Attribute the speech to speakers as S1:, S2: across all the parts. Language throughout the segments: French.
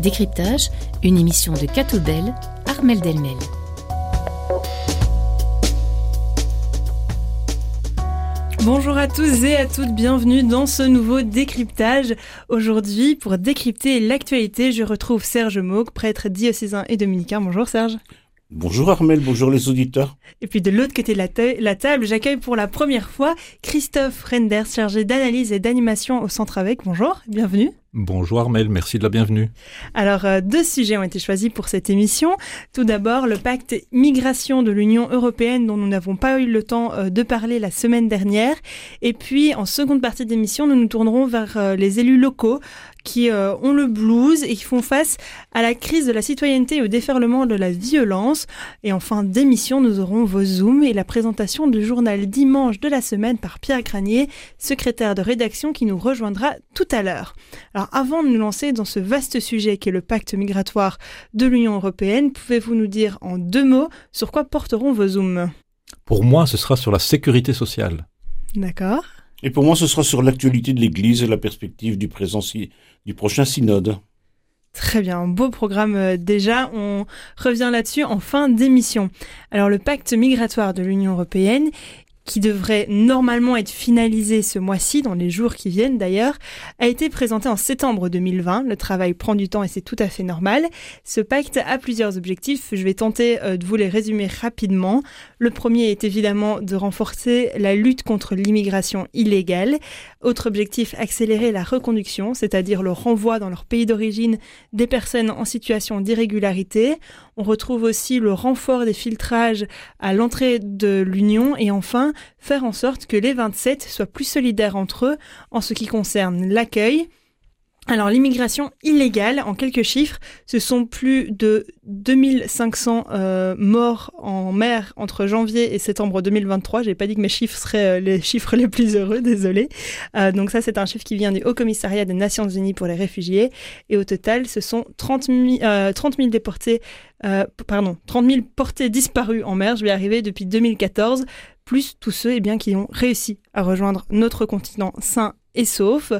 S1: Décryptage, une émission de Catoubel, Armel Delmel.
S2: Bonjour à tous et à toutes, bienvenue dans ce nouveau décryptage. Aujourd'hui, pour décrypter l'actualité, je retrouve Serge Mauque, prêtre diocésain et dominicain. Bonjour Serge.
S3: Bonjour Armel, bonjour les auditeurs.
S2: Et puis de l'autre côté de la, table, j'accueille pour la première fois Christophe Renders, chargé d'analyse et d'animation au Centre Avec. Bonjour, bienvenue.
S4: Bonjour Armel, merci de la bienvenue.
S2: Alors, euh, deux sujets ont été choisis pour cette émission. Tout d'abord, le pacte migration de l'Union européenne dont nous n'avons pas eu le temps euh, de parler la semaine dernière. Et puis, en seconde partie d'émission, nous nous tournerons vers euh, les élus locaux qui ont le blues et qui font face à la crise de la citoyenneté et au déferlement de la violence. Et en fin d'émission, nous aurons vos Zooms et la présentation du journal dimanche de la semaine par Pierre Granier, secrétaire de rédaction qui nous rejoindra tout à l'heure. Alors avant de nous lancer dans ce vaste sujet qu'est le pacte migratoire de l'Union européenne, pouvez-vous nous dire en deux mots sur quoi porteront vos zooms?
S4: Pour moi, ce sera sur la sécurité sociale.
S2: D'accord.
S3: Et pour moi, ce sera sur l'actualité de l'Église et la perspective du, présent, du prochain synode.
S2: Très bien, beau programme euh, déjà. On revient là-dessus en fin d'émission. Alors le pacte migratoire de l'Union européenne, qui devrait normalement être finalisé ce mois-ci, dans les jours qui viennent d'ailleurs, a été présenté en septembre 2020. Le travail prend du temps et c'est tout à fait normal. Ce pacte a plusieurs objectifs. Je vais tenter euh, de vous les résumer rapidement. Le premier est évidemment de renforcer la lutte contre l'immigration illégale. Autre objectif, accélérer la reconduction, c'est-à-dire le renvoi dans leur pays d'origine des personnes en situation d'irrégularité. On retrouve aussi le renfort des filtrages à l'entrée de l'Union et enfin faire en sorte que les 27 soient plus solidaires entre eux en ce qui concerne l'accueil, alors l'immigration illégale, en quelques chiffres, ce sont plus de 2500 euh, morts en mer entre janvier et septembre 2023. J'ai pas dit que mes chiffres seraient euh, les chiffres les plus heureux, désolé. Euh, donc ça c'est un chiffre qui vient du Haut Commissariat des Nations Unies pour les réfugiés. Et au total, ce sont 30 000, 30 000 déportés, pardon, 30 000 portés disparus en mer. Je vais arriver depuis 2014 plus tous ceux eh bien, qui ont réussi à rejoindre notre continent sain et sauf.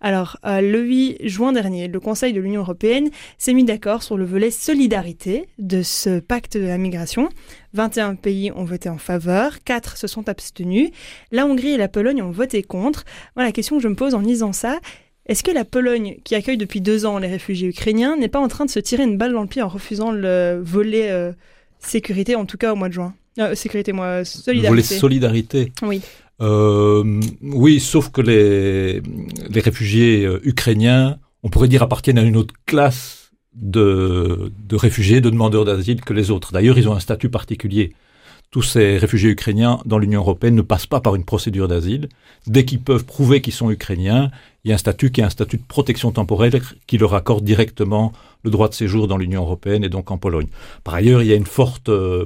S2: Alors, euh, le 8 juin dernier, le Conseil de l'Union européenne s'est mis d'accord sur le volet solidarité de ce pacte de la migration. 21 pays ont voté en faveur, 4 se sont abstenus. La Hongrie et la Pologne ont voté contre. Voilà la question que je me pose en lisant ça. Est-ce que la Pologne, qui accueille depuis deux ans les réfugiés ukrainiens, n'est pas en train de se tirer une balle dans le pied en refusant le volet euh, sécurité, en tout cas au mois de juin? Euh, Sécurité, moi, solidarité.
S4: Volet solidarité
S2: Oui.
S4: Euh, oui, sauf que les, les réfugiés euh, ukrainiens, on pourrait dire, appartiennent à une autre classe de, de réfugiés, de demandeurs d'asile que les autres. D'ailleurs, ils ont un statut particulier. Tous ces réfugiés ukrainiens dans l'Union européenne ne passent pas par une procédure d'asile. Dès qu'ils peuvent prouver qu'ils sont ukrainiens, il y a un statut qui est un statut de protection temporaire qui leur accorde directement le droit de séjour dans l'Union européenne et donc en Pologne. Par ailleurs, il y a une forte euh,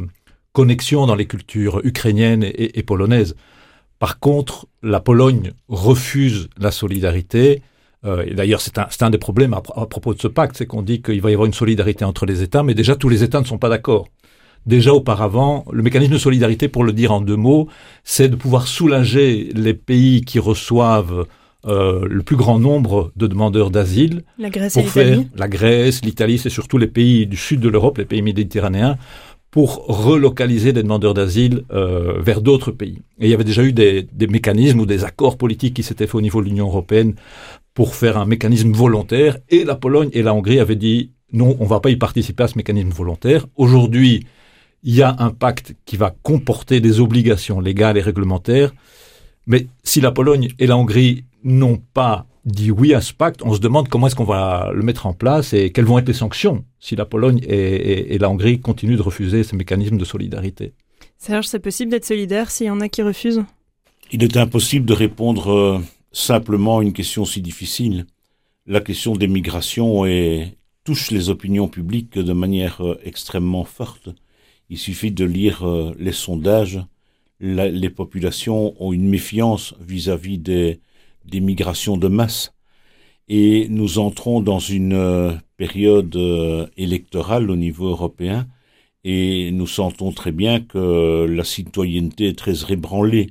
S4: connexion dans les cultures ukrainiennes et, et polonaises. Par contre, la Pologne refuse la solidarité. Euh, et d'ailleurs, c'est un, un, des problèmes à, propos de ce pacte, c'est qu'on dit qu'il va y avoir une solidarité entre les États, mais déjà tous les États ne sont pas d'accord. Déjà auparavant, le mécanisme de solidarité, pour le dire en deux mots, c'est de pouvoir soulager les pays qui reçoivent euh, le plus grand nombre de demandeurs d'asile.
S2: La Grèce et l'Italie.
S4: La Grèce, l'Italie, c'est surtout les pays du sud de l'Europe, les pays méditerranéens, pour relocaliser des demandeurs d'asile euh, vers d'autres pays. Et il y avait déjà eu des, des mécanismes ou des accords politiques qui s'étaient faits au niveau de l'Union européenne pour faire un mécanisme volontaire. Et la Pologne et la Hongrie avaient dit non, on ne va pas y participer à ce mécanisme volontaire. Aujourd'hui, il y a un pacte qui va comporter des obligations légales et réglementaires. Mais si la Pologne et la Hongrie n'ont pas dit oui à ce pacte, on se demande comment est-ce qu'on va le mettre en place et quelles vont être les sanctions si la Pologne et, la Hongrie continuent de refuser ces mécanismes de solidarité.
S2: Serge, c'est possible d'être solidaire s'il y en a qui refusent?
S3: Il est impossible de répondre euh, simplement à une question si difficile. La question des migrations touche les opinions publiques de manière euh, extrêmement forte. Il suffit de lire euh, les sondages. les populations ont une méfiance vis-à-vis des, des migrations de masse. Et nous entrons dans une euh, période euh, électorale au niveau européen et nous sentons très bien que la citoyenneté est très ébranlée.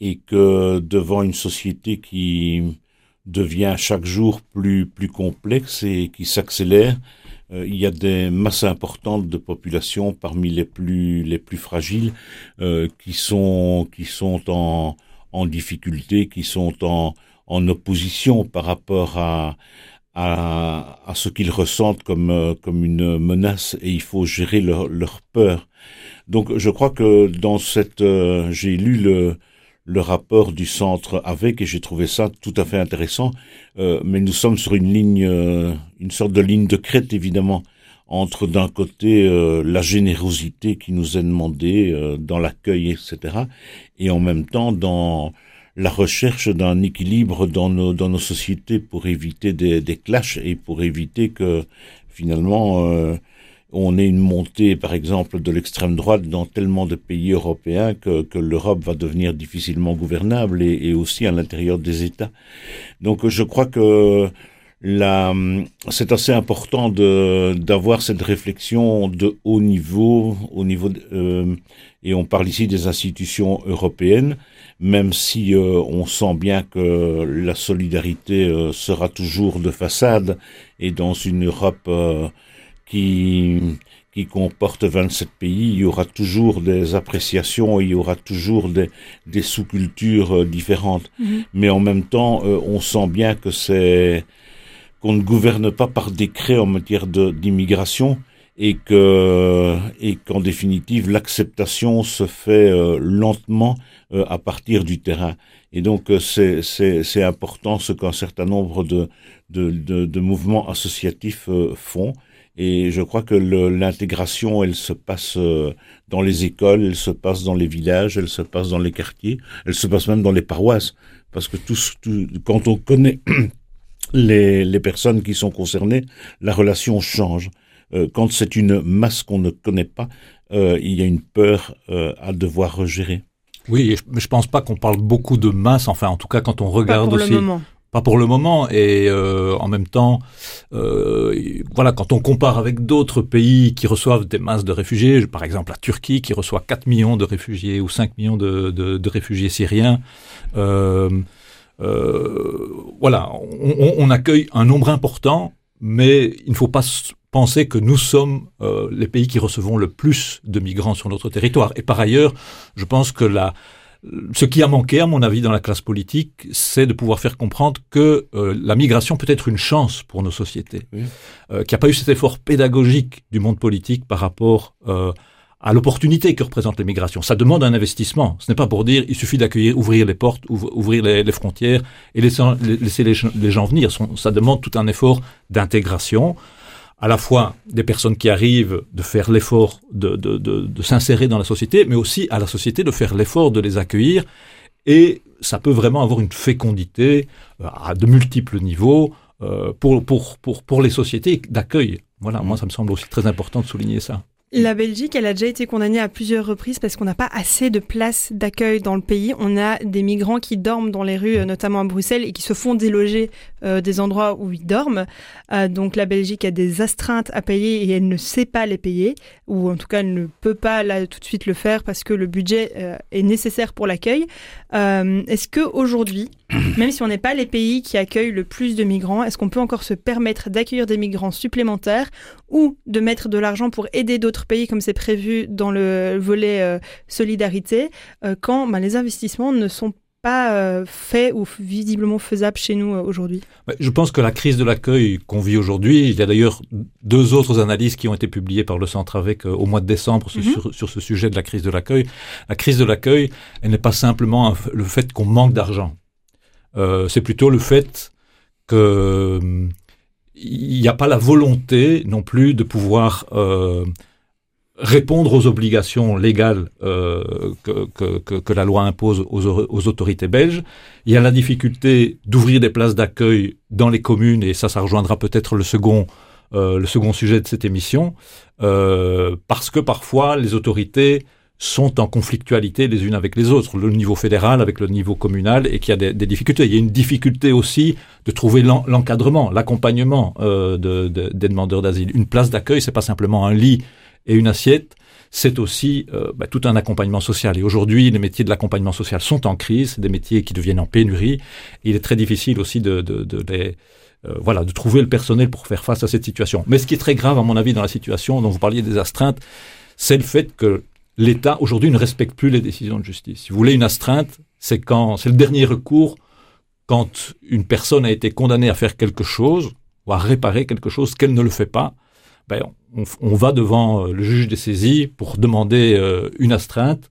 S3: et que devant une société qui devient chaque jour plus plus complexe et qui s'accélère, euh, il y a des masses importantes de population parmi les plus les plus fragiles qui sont qui sont en en difficulté, qui sont en opposition par rapport à à, ce qu'ils ressentent comme euh, comme une menace et il faut gérer leur leur peur. Donc je crois que dans cette j'ai lu le le rapport du centre avec et j'ai trouvé ça tout à fait intéressant. Euh, mais nous sommes sur une ligne, euh, une sorte de ligne de crête évidemment entre d'un côté euh, la générosité qui nous est demandée euh, dans l'accueil etc. et en même temps dans la recherche d'un équilibre dans nos dans nos sociétés pour éviter des, des clashs et pour éviter que finalement euh, on ait une montée, par exemple, de l'extrême droite dans tellement de pays européens que, que l'Europe va devenir difficilement gouvernable et, et aussi à l'intérieur des États. Donc je crois que c'est assez important de d'avoir cette réflexion de haut niveau, au niveau de, euh, et on parle ici des institutions européennes, même si euh, on sent bien que la solidarité euh, sera toujours de façade et dans une Europe euh, qui, qui comporte 27 pays, il y aura toujours des appréciations, il y aura toujours des, des sous-cultures euh, différentes. Mm -hmm. Mais en même temps, euh, on sent bien que c'est qu'on ne gouverne pas par décret en matière d'immigration et que et qu'en définitive l'acceptation se fait euh, lentement euh, à partir du terrain. Et donc euh, c'est important ce qu'un certain nombre de, de, de, de mouvements associatifs euh, font. Et je crois que l'intégration, elle se passe euh, dans les écoles, elle se passe dans les villages, elle se passe dans les quartiers, elle se passe même dans les paroisses. Parce que tout, tout, quand on connaît les, les personnes qui sont concernées, la relation change. Euh, quand c'est une masse qu'on ne connaît pas, euh, il y a une peur euh, à devoir gérer.
S4: Oui, mais je pense pas qu'on parle beaucoup de masse. Enfin, en tout cas, quand on regarde
S2: pas pour
S4: aussi.
S2: Le moment
S4: pas pour le moment et euh, en même temps euh, voilà quand on compare avec d'autres pays qui reçoivent des masses de réfugiés par exemple la Turquie qui reçoit 4 millions de réfugiés ou 5 millions de, de, de réfugiés syriens euh, voilà on, on accueille un nombre important mais il ne faut pas penser que nous sommes euh, les pays qui recevons le plus de migrants sur notre territoire et par ailleurs je pense que la ce qui a manqué, à mon avis, dans la classe politique, c'est de pouvoir faire comprendre que euh, la migration peut être une chance pour nos sociétés. Oui. Euh, qu'il n'y a pas eu cet effort pédagogique du monde politique par rapport euh, à l'opportunité que représente l'immigration. Ça demande un investissement. Ce n'est pas pour dire il suffit d'accueillir, ouvrir les portes, ouvrir les, les frontières et laisser, laisser les, les gens venir. Ça demande tout un effort d'intégration à la fois des personnes qui arrivent de faire l'effort de, de, de, de s'insérer dans la société, mais aussi à la société de faire l'effort de les accueillir. Et ça peut vraiment avoir une fécondité euh, à de multiples niveaux euh, pour, pour, pour, pour les sociétés d'accueil. Voilà, mmh. moi ça me semble aussi très important de souligner ça.
S2: La Belgique, elle a déjà été condamnée à plusieurs reprises parce qu'on n'a pas assez de places d'accueil dans le pays. On a des migrants qui dorment dans les rues, notamment à Bruxelles, et qui se font déloger euh, des endroits où ils dorment. Euh, donc la Belgique a des astreintes à payer et elle ne sait pas les payer, ou en tout cas elle ne peut pas là tout de suite le faire parce que le budget euh, est nécessaire pour l'accueil. Euh, est-ce que aujourd'hui, même si on n'est pas les pays qui accueillent le plus de migrants, est-ce qu'on peut encore se permettre d'accueillir des migrants supplémentaires ou de mettre de l'argent pour aider d'autres pays comme c'est prévu dans le volet euh, solidarité euh, quand ben, les investissements ne sont pas euh, fait ou visiblement faisable chez nous aujourd'hui
S4: Je pense que la crise de l'accueil qu'on vit aujourd'hui, il y a d'ailleurs deux autres analyses qui ont été publiées par le Centre avec au mois de décembre mm -hmm. sur, sur ce sujet de la crise de l'accueil. La crise de l'accueil, elle n'est pas simplement le fait qu'on manque d'argent. Euh, C'est plutôt le fait que il n'y a pas la volonté non plus de pouvoir euh, répondre aux obligations légales euh, que, que, que la loi impose aux, aux autorités belges. Il y a la difficulté d'ouvrir des places d'accueil dans les communes, et ça, ça rejoindra peut-être le second euh, le second sujet de cette émission, euh, parce que parfois les autorités sont en conflictualité les unes avec les autres, le niveau fédéral avec le niveau communal, et qu'il y a des, des, difficultés. Il y a une difficulté aussi de trouver l'encadrement, l'accompagnement euh, de, de, des demandeurs d'asile. Une place d'accueil, c'est pas simplement un lit et une assiette, c'est aussi euh, bah, tout un accompagnement social. Et aujourd'hui, les métiers de l'accompagnement social sont en crise, des métiers qui deviennent en pénurie. il est très difficile aussi de, de, de les euh, voilà, de trouver le personnel pour faire face à cette situation. Mais ce qui est très grave, à mon avis, dans la situation dont vous parliez des astreintes, c'est le fait que l'État aujourd'hui ne respecte plus les décisions de justice. Si vous voulez une astreinte, c'est quand c'est le dernier recours quand une personne a été condamnée à faire quelque chose ou à réparer quelque chose qu'elle ne le fait pas. Ben, on, va devant euh, le juge des saisies pour demander euh, une astreinte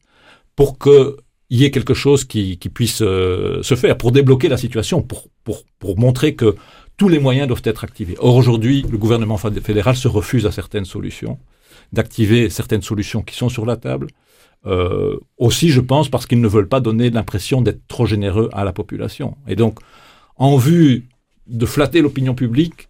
S4: pour qu'il y ait quelque chose qui, puisse se faire, pour débloquer la situation, pour, pour, pour montrer que tous les moyens doivent être activés. Or, aujourd'hui, le gouvernement fédéral se refuse à certaines solutions, d'activer certaines solutions qui sont sur la table. Euh, aussi, je pense, parce qu'ils ne veulent pas donner l'impression d'être trop généreux à la population. Et donc, en vue de flatter l'opinion publique,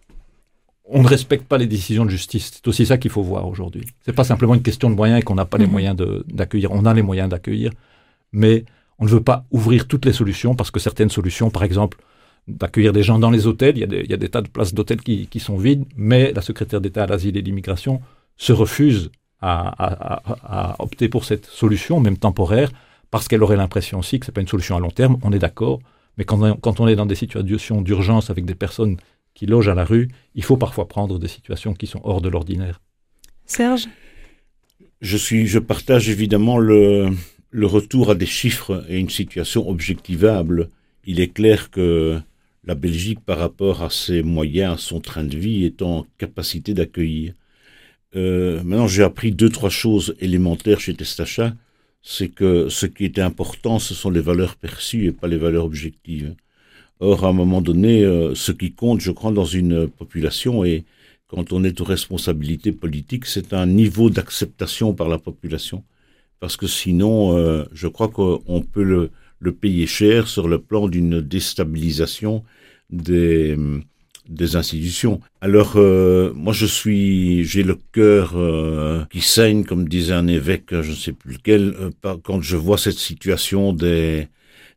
S4: on ne respecte pas les décisions de justice. C'est aussi ça qu'il faut voir aujourd'hui. C'est pas simplement une question de moyens et qu'on n'a pas les mhm. moyens d'accueillir. On a les moyens d'accueillir, mais on ne veut pas ouvrir toutes les solutions parce que certaines solutions, par exemple, d'accueillir des gens dans les hôtels. Il y a des, il y a des tas de places d'hôtels qui, qui, sont vides, mais la secrétaire d'État à l'asile et l'immigration se refuse à, à, à, opter pour cette solution, même temporaire, parce qu'elle aurait l'impression aussi que c'est pas une solution à long terme. On est d'accord, mais quand on, quand on est dans des situations d'urgence avec des personnes qui logent à la rue, il faut parfois prendre des situations qui sont hors de l'ordinaire.
S2: Serge?
S3: Je suis, je partage évidemment le, le retour à des chiffres et une situation objectivable. Il est clair que la Belgique, par rapport à ses moyens, à son train de vie, est en capacité d'accueillir. Euh, maintenant, j'ai appris deux, trois choses élémentaires chez Testacha. C'est que ce qui était important, ce sont les valeurs perçues et pas les valeurs objectives. Or, à un moment donné, euh, ce qui compte, je crois, dans une population, et quand on est aux responsabilités politiques, c'est un niveau d'acceptation par la population. Parce que sinon, euh, je crois qu'on peut le, le payer cher sur le plan d'une déstabilisation des, des institutions. Alors, euh, moi, je suis, j'ai le cœur qui saigne, comme disait un évêque, je ne sais plus lequel, quand je vois cette situation des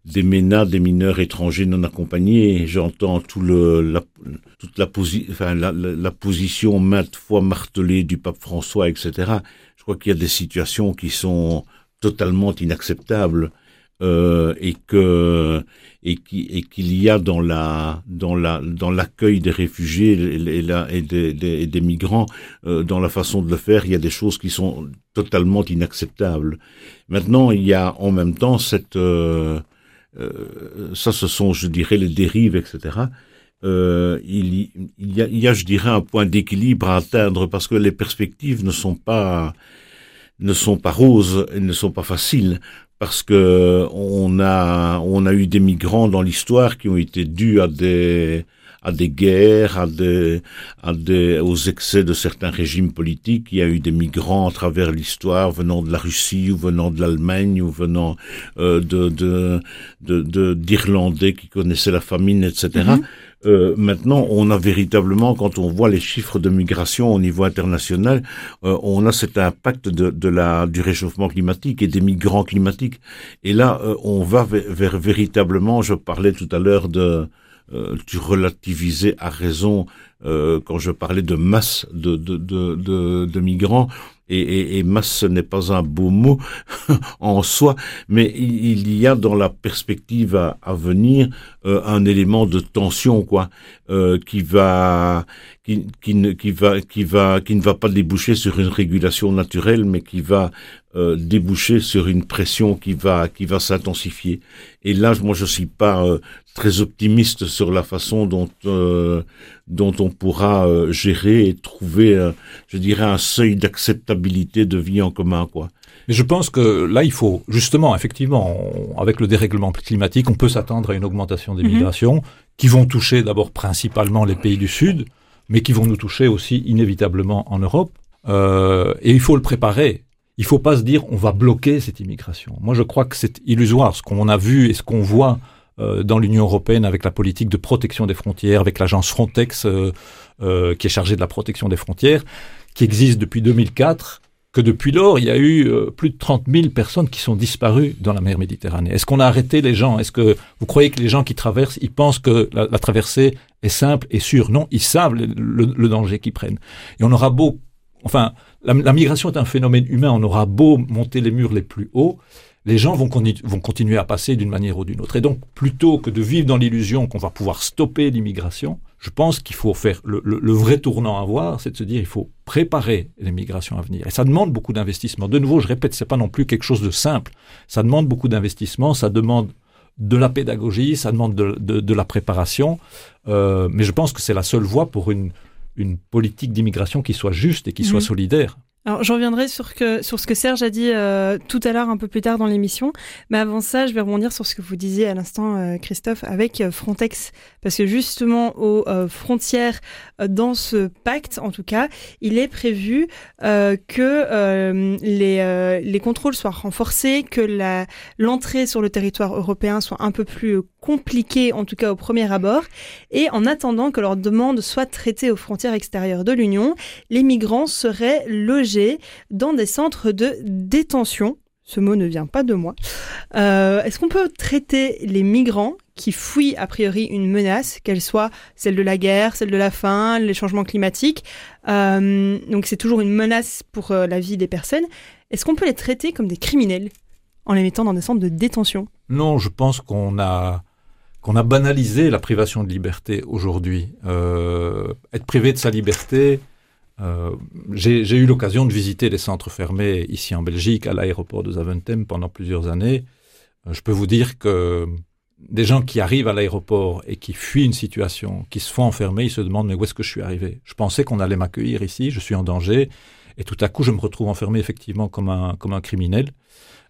S3: des MENA, des mineurs étrangers non accompagnés. J'entends tout le, la, toute la, posi enfin, la, la, position maintes fois martelée du pape François, etc. Je crois qu'il y a des situations qui sont totalement inacceptables euh, et que et qu'il y a dans la dans la dans l'accueil des réfugiés et, la, et, des, des, des migrants euh, dans la façon de le faire il y a des choses qui sont totalement inacceptables maintenant il y a en même temps cette euh, euh ça ce sont je dirais les dérives etc euh, il, y a, il y a je dirais un point d'équilibre à atteindre parce que les perspectives ne sont pas ne sont pas roses et ne sont pas faciles parce que on a on a eu des migrants dans l'histoire qui ont été dus à des à des guerres, à des, à des, aux excès de certains régimes politiques. Il y a eu des migrants à travers l'histoire venant de la Russie ou venant de l'Allemagne ou venant euh, de, de, d'Irlandais qui connaissaient la famine, etc. Euh, maintenant, on a véritablement, quand on voit les chiffres de migration au niveau international, euh, on a cet impact de, de, la, du réchauffement climatique et des migrants climatiques. Et là, euh, on va vers, véritablement, je parlais tout à l'heure de, tu relativisais à raison quand je parlais de masse de, de, de, de migrants. Et, et, et masse ce n'est pas un beau mot en soi, mais il, y a dans la perspective à, à venir euh, un élément de tension quoi, euh, qui va qui, qui, ne, qui va qui va qui ne va pas déboucher sur une régulation naturelle, mais qui va euh, déboucher sur une pression qui va qui va s'intensifier. Et là, moi, je suis pas euh, très optimiste sur la façon dont euh, dont on pourra euh, gérer et trouver, je dirais, un seuil d'acceptabilité de vie en commun, quoi.
S4: Mais je pense que là, il faut justement, effectivement, avec le dérèglement climatique, on peut s'attendre à une augmentation des mm-hmm. migrations qui vont toucher d'abord principalement les pays du Sud, mais qui vont nous toucher aussi inévitablement en Europe. Euh, et il faut le préparer. Il faut pas se dire on va bloquer cette immigration. Moi, je crois que c'est illusoire. Ce qu'on a vu et ce qu'on voit euh, dans l'Union européenne avec la politique de protection des frontières, avec l'agence Frontex euh, euh, qui est chargée de la protection des frontières, qui existe depuis 2004 que depuis lors, il y a eu euh, plus de 30 000 personnes qui sont disparues dans la mer Méditerranée. Est-ce qu'on a arrêté les gens? Est-ce que vous croyez que les gens qui traversent, ils pensent que la, traversée est simple et sûre? Non, ils savent le, le, danger qu'ils prennent. Et on aura beau enfin, la, migration est un phénomène humain. On aura beau monter les murs les plus hauts, les gens vont, continuer à passer d'une manière ou d'une autre. Et donc, plutôt que de vivre dans l'illusion qu'on va pouvoir stopper l'immigration, je pense qu'il faut faire le, vrai tournant à voir, c'est de se dire il faut préparer les migrations à venir. Et ça demande beaucoup d'investissement. De nouveau, je répète, c'est pas non plus quelque chose de simple. Ça demande beaucoup d'investissement, ça demande de la pédagogie, ça demande de, de, de la préparation. Euh, mais je pense que c'est la seule voie pour une, une politique d'immigration qui soit juste et qui soit mhm. solidaire.
S2: Alors, je reviendrai sur, que, sur ce que Serge a dit euh, tout à l'heure, un peu plus tard dans l'émission. Mais avant ça, je vais rebondir sur ce que vous disiez à l'instant, euh, Christophe, avec euh, Frontex. Parce que justement, aux frontières, dans ce pacte, en tout cas, il est prévu que les, les contrôles soient renforcés, que l'entrée sur le territoire européen soit un peu plus compliquée, en tout cas au premier abord. Et en attendant que leurs demandes soient traitées aux frontières extérieures de l'Union, les migrants seraient logés dans des centres de détention. Ce mot ne vient pas de moi. Euh, est-ce qu'on peut traiter les migrants qui fuient a priori une menace, qu'elle soit celle de la guerre, celle de la faim, les changements climatiques euh, Donc c'est toujours une menace pour euh, la vie des personnes. Est-ce qu'on peut les traiter comme des criminels en les mettant dans des centres de détention?
S4: Non, je pense qu'on a qu'on a banalisé la privation de liberté aujourd'hui. être privé de sa liberté, euh, j'ai eu l'occasion de visiter les centres fermés ici en Belgique, à l'aéroport de Zaventem pendant plusieurs années. Euh, je peux vous dire que des gens qui arrivent à l'aéroport et qui fuient une situation, qui se font enfermer, ils se demandent mais où est-ce que je suis arrivé? Je pensais qu'on allait m'accueillir ici, je suis en danger, et tout à coup je me retrouve enfermé effectivement comme un, criminel.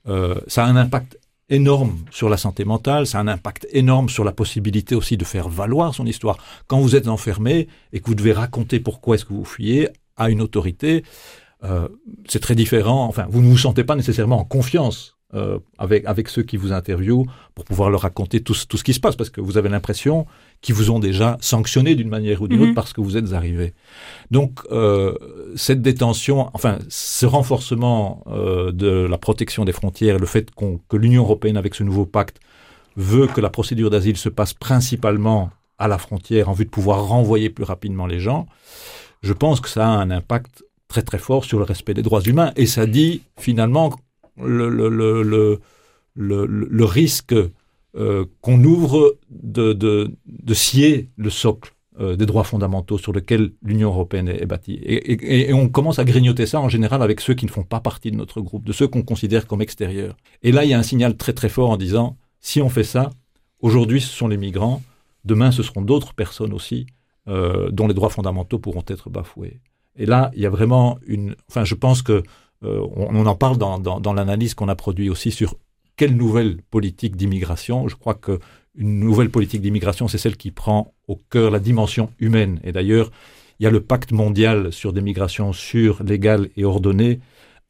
S4: Euh, ça a un impact énorme sur la santé mentale, ça a un impact énorme sur la possibilité aussi de faire valoir son histoire. Quand vous êtes enfermé et que vous devez raconter pourquoi est-ce que vous fuyez à une autorité, euh, c'est très différent. Enfin, vous ne vous sentez pas nécessairement en confiance euh, avec, avec ceux qui vous interviewent pour pouvoir leur raconter tout, tout ce qui se passe, parce que vous avez l'impression qu'ils vous ont déjà sanctionné d'une manière ou d'une autre mhm. parce que vous êtes arrivé. Donc, euh, cette détention, enfin, ce renforcement euh, de la protection des frontières, le fait que l'Union européenne, avec ce nouveau pacte, veut que la procédure d'asile se passe principalement à la frontière en vue de pouvoir renvoyer plus rapidement les gens, je pense que ça a un impact très très fort sur le respect des droits humains. Et ça dit finalement le, le, le, le risque euh, qu'on ouvre de, de, de, scier le socle euh, des droits fondamentaux sur lequel l'Union européenne est, bâtie. Et, et, on commence à grignoter ça en général avec ceux qui ne font pas partie de notre groupe, de ceux qu'on considère comme extérieurs. Et là, il y a un signal très très fort en disant, si on fait ça, aujourd'hui ce sont les migrants, demain ce seront d'autres personnes aussi euh, dont les droits fondamentaux pourront être bafoués. Et là, il y a vraiment une... Enfin, je pense que euh, on, en parle dans, l'analyse qu'on a produit aussi sur quelle nouvelle politique d'immigration. Je crois que une nouvelle politique d'immigration, c'est celle qui prend au cœur la dimension humaine. Et d'ailleurs, il y a le pacte mondial sur des migrations sûres, légales et ordonnées,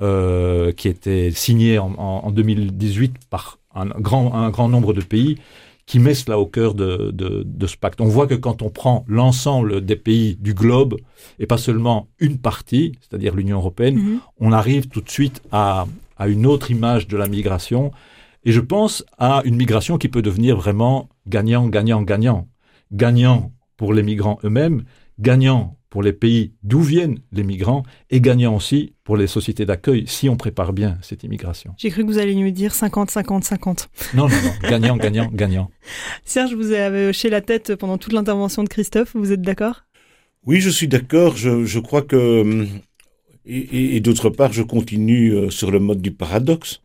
S4: euh, qui était signé en, en, 2018 par un grand, un grand nombre de pays qui met cela au cœur de, de, de, ce pacte. On voit que quand on prend l'ensemble des pays du globe, et pas seulement une partie, c'est-à-dire l'Union européenne, mhm. on arrive tout de suite à, à une autre image de la migration. Et je pense à une migration qui peut devenir vraiment gagnant, gagnant, gagnant. Gagnant pour les migrants eux-mêmes, gagnant pour les pays d'où viennent les migrants et gagnant aussi pour les sociétés d'accueil si on prépare bien cette immigration.
S2: J'ai cru que vous alliez nous dire 50, 50, 50.
S4: Non, non, non, gagnant, gagnant, gagnant.
S2: Serge, vous avez hoché la tête pendant toute l'intervention de Christophe, vous êtes d'accord?
S3: Oui, je suis d'accord. Je, je, crois que... Et, et, d'autre part, je continue euh, sur le mode du paradoxe.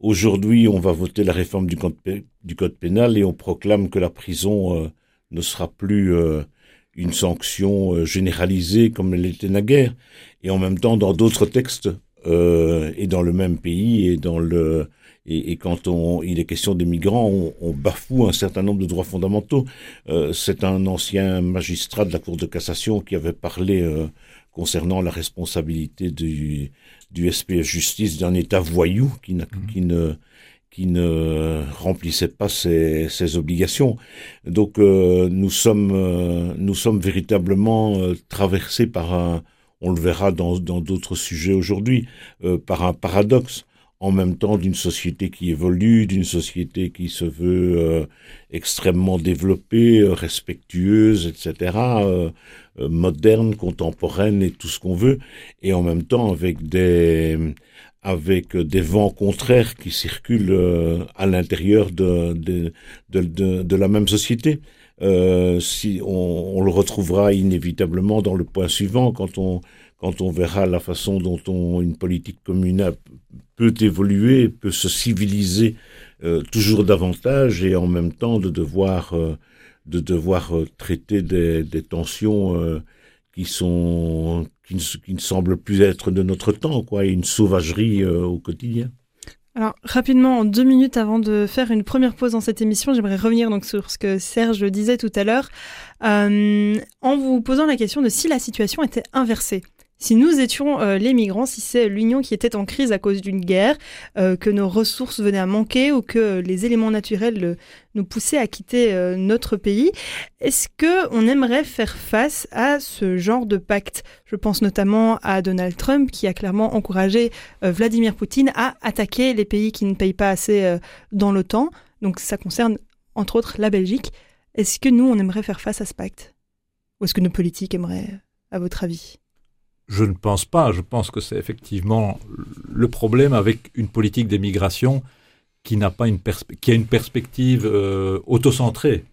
S3: Aujourd'hui, on va voter la réforme du code, du code pénal et on proclame que la prison euh, ne sera plus... Euh, une sanction euh, généralisée comme elle l'était naguère. Et en même temps, dans d'autres textes, euh, et dans le même pays, et dans le et, et quand on, il est question des migrants, on, on, bafoue un certain nombre de droits fondamentaux. Euh, c'est un ancien magistrat de la Cour de cassation qui avait parlé euh, concernant la responsabilité du, du SPF Justice d'un État voyou qui, mmh. qui ne qui ne remplissait pas ses, ses obligations. Donc euh, nous sommes euh, nous sommes véritablement euh, traversés par un, on le verra dans dans d'autres sujets aujourd'hui, par un paradoxe en même temps d'une société qui évolue, d'une société qui se veut euh, extrêmement développée, euh, respectueuse, etc., euh, moderne, contemporaine et tout ce qu'on veut, et en même temps avec des avec des vents contraires qui circulent à l'intérieur de de, de, de, la même société. si on, on, le retrouvera inévitablement dans le point suivant quand on quand on verra la façon dont on, une politique commune peut évoluer, peut se civiliser euh, toujours davantage et en même temps de devoir, euh, de devoir euh, traiter des, des tensions qui sont qui ne, qui ne, semblent plus être de notre temps, quoi, et une sauvagerie au quotidien.
S2: Alors rapidement, en deux minutes avant de faire une première pause dans cette émission, j'aimerais revenir donc sur ce que Serge disait tout à l'heure, en vous posant la question de si la situation était inversée. Si nous étions euh, les migrants, si c'est l'Union qui était en crise à cause d'une guerre, euh, que nos ressources venaient à manquer ou que les éléments naturels nous poussaient à quitter euh, notre pays, est-ce que on aimerait faire face à ce genre de pacte? Je pense notamment à Donald Trump qui a clairement encouragé Vladimir Poutine à attaquer les pays qui ne payent pas assez dans l'OTAN. Donc ça concerne entre autres la Belgique. Est-ce que nous on aimerait faire face à ce pacte? Ou est-ce que nos politiques aimeraient, à votre avis?
S4: Je ne pense pas. Je pense que c'est effectivement le problème avec une politique d'émigration qui n'a pas une qui a une perspective euh, autocentrée,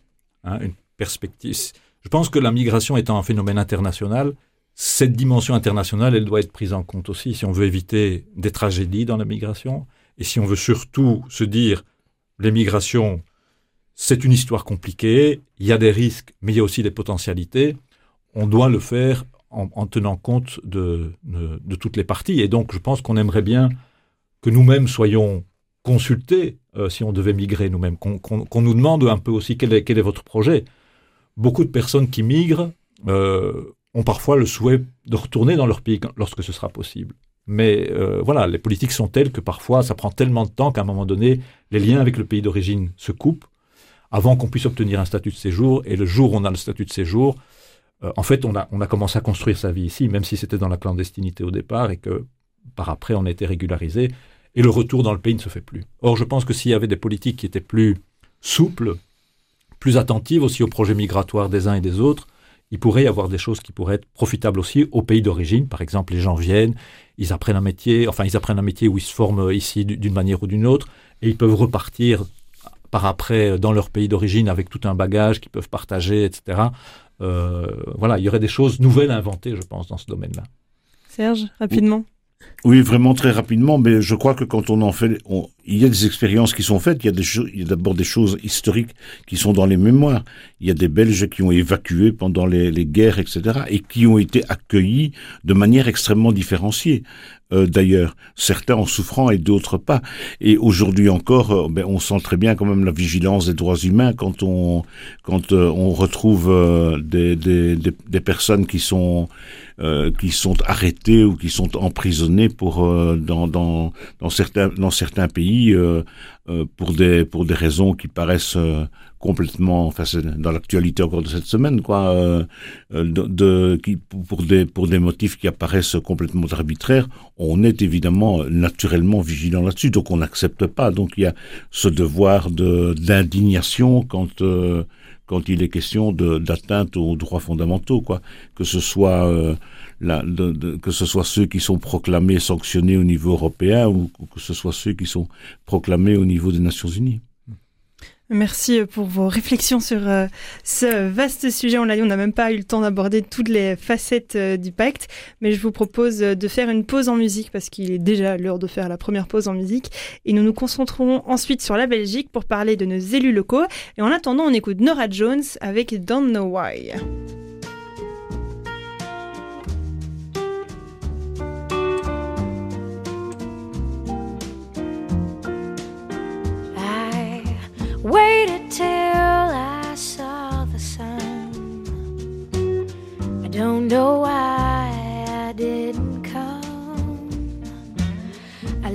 S4: hein, une perspective. Je pense que la migration étant un phénomène international, cette dimension internationale, elle doit être prise en compte aussi si on veut éviter des tragédies dans la migration et si on veut surtout se dire l'émigration, c'est une histoire compliquée, il y a des risques, mais il y a aussi des potentialités. On doit le faire en, tenant compte de, de, toutes les parties. Et donc, je pense qu'on aimerait bien que nous-mêmes soyons consultés euh, si on devait migrer nous-mêmes, qu'on nous demande un peu aussi quel est, quel est votre projet. Beaucoup de personnes qui migrent euh, ont parfois le souhait de retourner dans leur pays lorsque ce sera possible. Mais euh, voilà, les politiques sont telles que parfois ça prend tellement de temps qu'à un moment donné, les liens avec le pays d'origine se coupent avant qu'on puisse obtenir un statut de séjour. Et le jour où on a le statut de séjour, euh, en fait, on a, on a commencé à construire sa vie ici, même si c'était dans la clandestinité au départ et que par après on été régularisé. Et le retour dans le pays ne se fait plus. Or, je pense que s'il y avait des politiques qui étaient plus souples, plus attentives aussi aux projets migratoires des uns et des autres, il pourrait y avoir des choses qui pourraient être profitables aussi au pays d'origine. Par exemple, les gens viennent, ils apprennent un métier, enfin ils apprennent un métier où ils se forment ici d'une manière ou d'une autre, et ils peuvent repartir par après dans leur pays d'origine avec tout un bagage qu'ils peuvent partager, etc. Euh, voilà, il y aurait des choses nouvelles à inventer, je pense, dans ce domaine-là.
S2: Serge, rapidement.
S3: Oui, vraiment très rapidement, mais je crois que quand on en fait, il y a des expériences qui sont faites. Il y a, d'abord des choses historiques qui sont dans les mémoires. Il y a des Belges qui ont évacué pendant les, les guerres, etc., et qui ont été accueillis de manière extrêmement différenciée. Euh, d'ailleurs, certains en souffrant et d'autres pas. Et aujourd'hui encore, euh, ben, on sent très bien quand même la vigilance des droits humains quand on quand euh, on retrouve des, des, des, des, personnes qui sont qui sont arrêtées ou qui sont emprisonnées pour dans, dans, dans certains dans certains pays pour des pour des raisons qui paraissent complètement, enfin c'est dans l'actualité encore de cette semaine, quoi, euh, euh, de, de, qui, pour des pour des motifs qui apparaissent complètement arbitraires, on est évidemment naturellement vigilant là-dessus, donc on n'accepte pas. Donc il y a ce devoir de d'indignation quand euh, quand il est question d'atteinte aux droits fondamentaux, quoi, que ce soit euh, que ce soit ceux qui sont proclamés sanctionnés au niveau européen ou que ce soit ceux qui sont proclamés au niveau des Nations Unies.
S2: Merci pour vos réflexions sur euh, ce vaste sujet. On l'a dit, on n'a même pas eu le temps d'aborder toutes les facettes euh, du pacte, mais je vous propose de faire une pause en musique parce qu'il est déjà l'heure de faire la première pause en musique et nous nous concentrerons ensuite sur la Belgique pour parler de nos élus locaux. Et en attendant, on écoute Nora Jones avec Don't Know Why.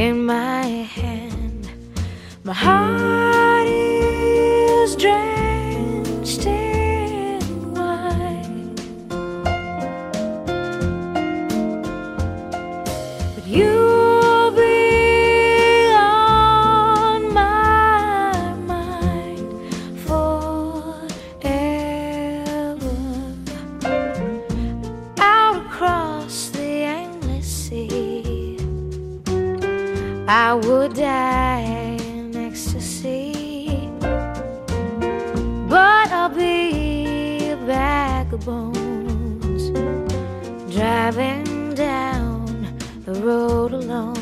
S5: in my hand. My heart is road alone.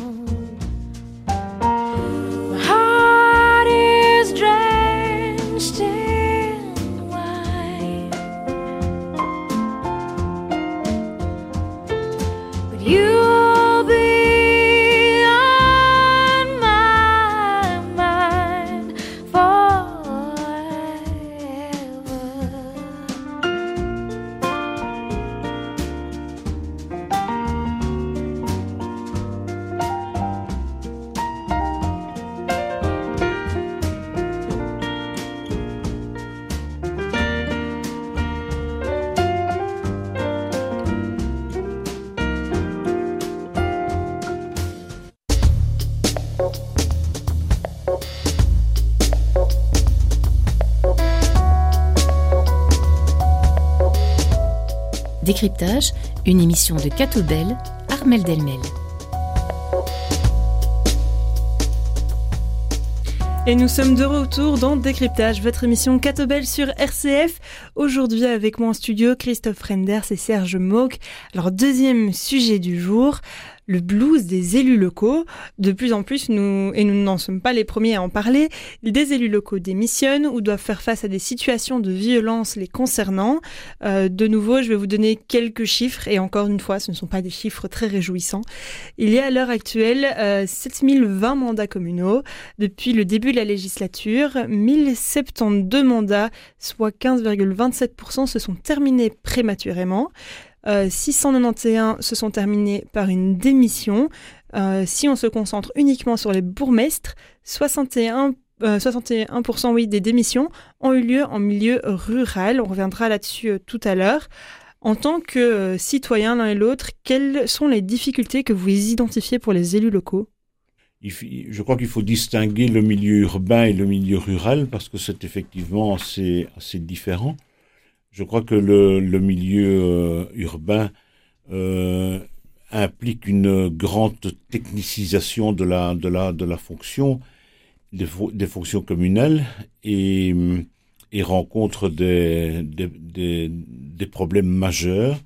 S1: Décryptage, une émission de Cato Bell, Armel Delmel.
S2: Et nous sommes de retour dans Décryptage, votre émission Catobel sur RCF. Aujourd'hui avec moi en studio, Christophe Renders et Serge Mock. Alors deuxième sujet du jour, le blues des élus locaux. De plus en plus, nous, et nous n'en sommes pas les premiers à en parler, des élus locaux démissionnent ou doivent faire face à des situations de violence les concernant. Euh, de nouveau, je vais vous donner quelques chiffres, et encore une fois, ce ne sont pas des chiffres très réjouissants. Il y a à l'heure actuelle euh, 7020 mandats communaux. Depuis le début de la législature, 1072 mandats, soit 15,27%, se sont terminés prématurément. Euh, 691 se sont terminés par une démission. Euh, si on se concentre uniquement sur les bourgmestres, 61 euh, 61% oui, des démissions ont eu lieu en milieu rural. On reviendra là-dessus euh, tout à l'heure. En tant que euh, citoyen l'un et l'autre, quelles sont les difficultés que vous identifiez pour les élus locaux?
S3: Je crois qu'il faut distinguer le milieu urbain et le milieu rural parce que c'est effectivement assez différent. Je crois que le, le milieu euh, urbain euh, implique une grande technicisation de la, de la, de la fonction, des, fo- des fonctions communales et, et rencontre des, des, des, des problèmes majeurs,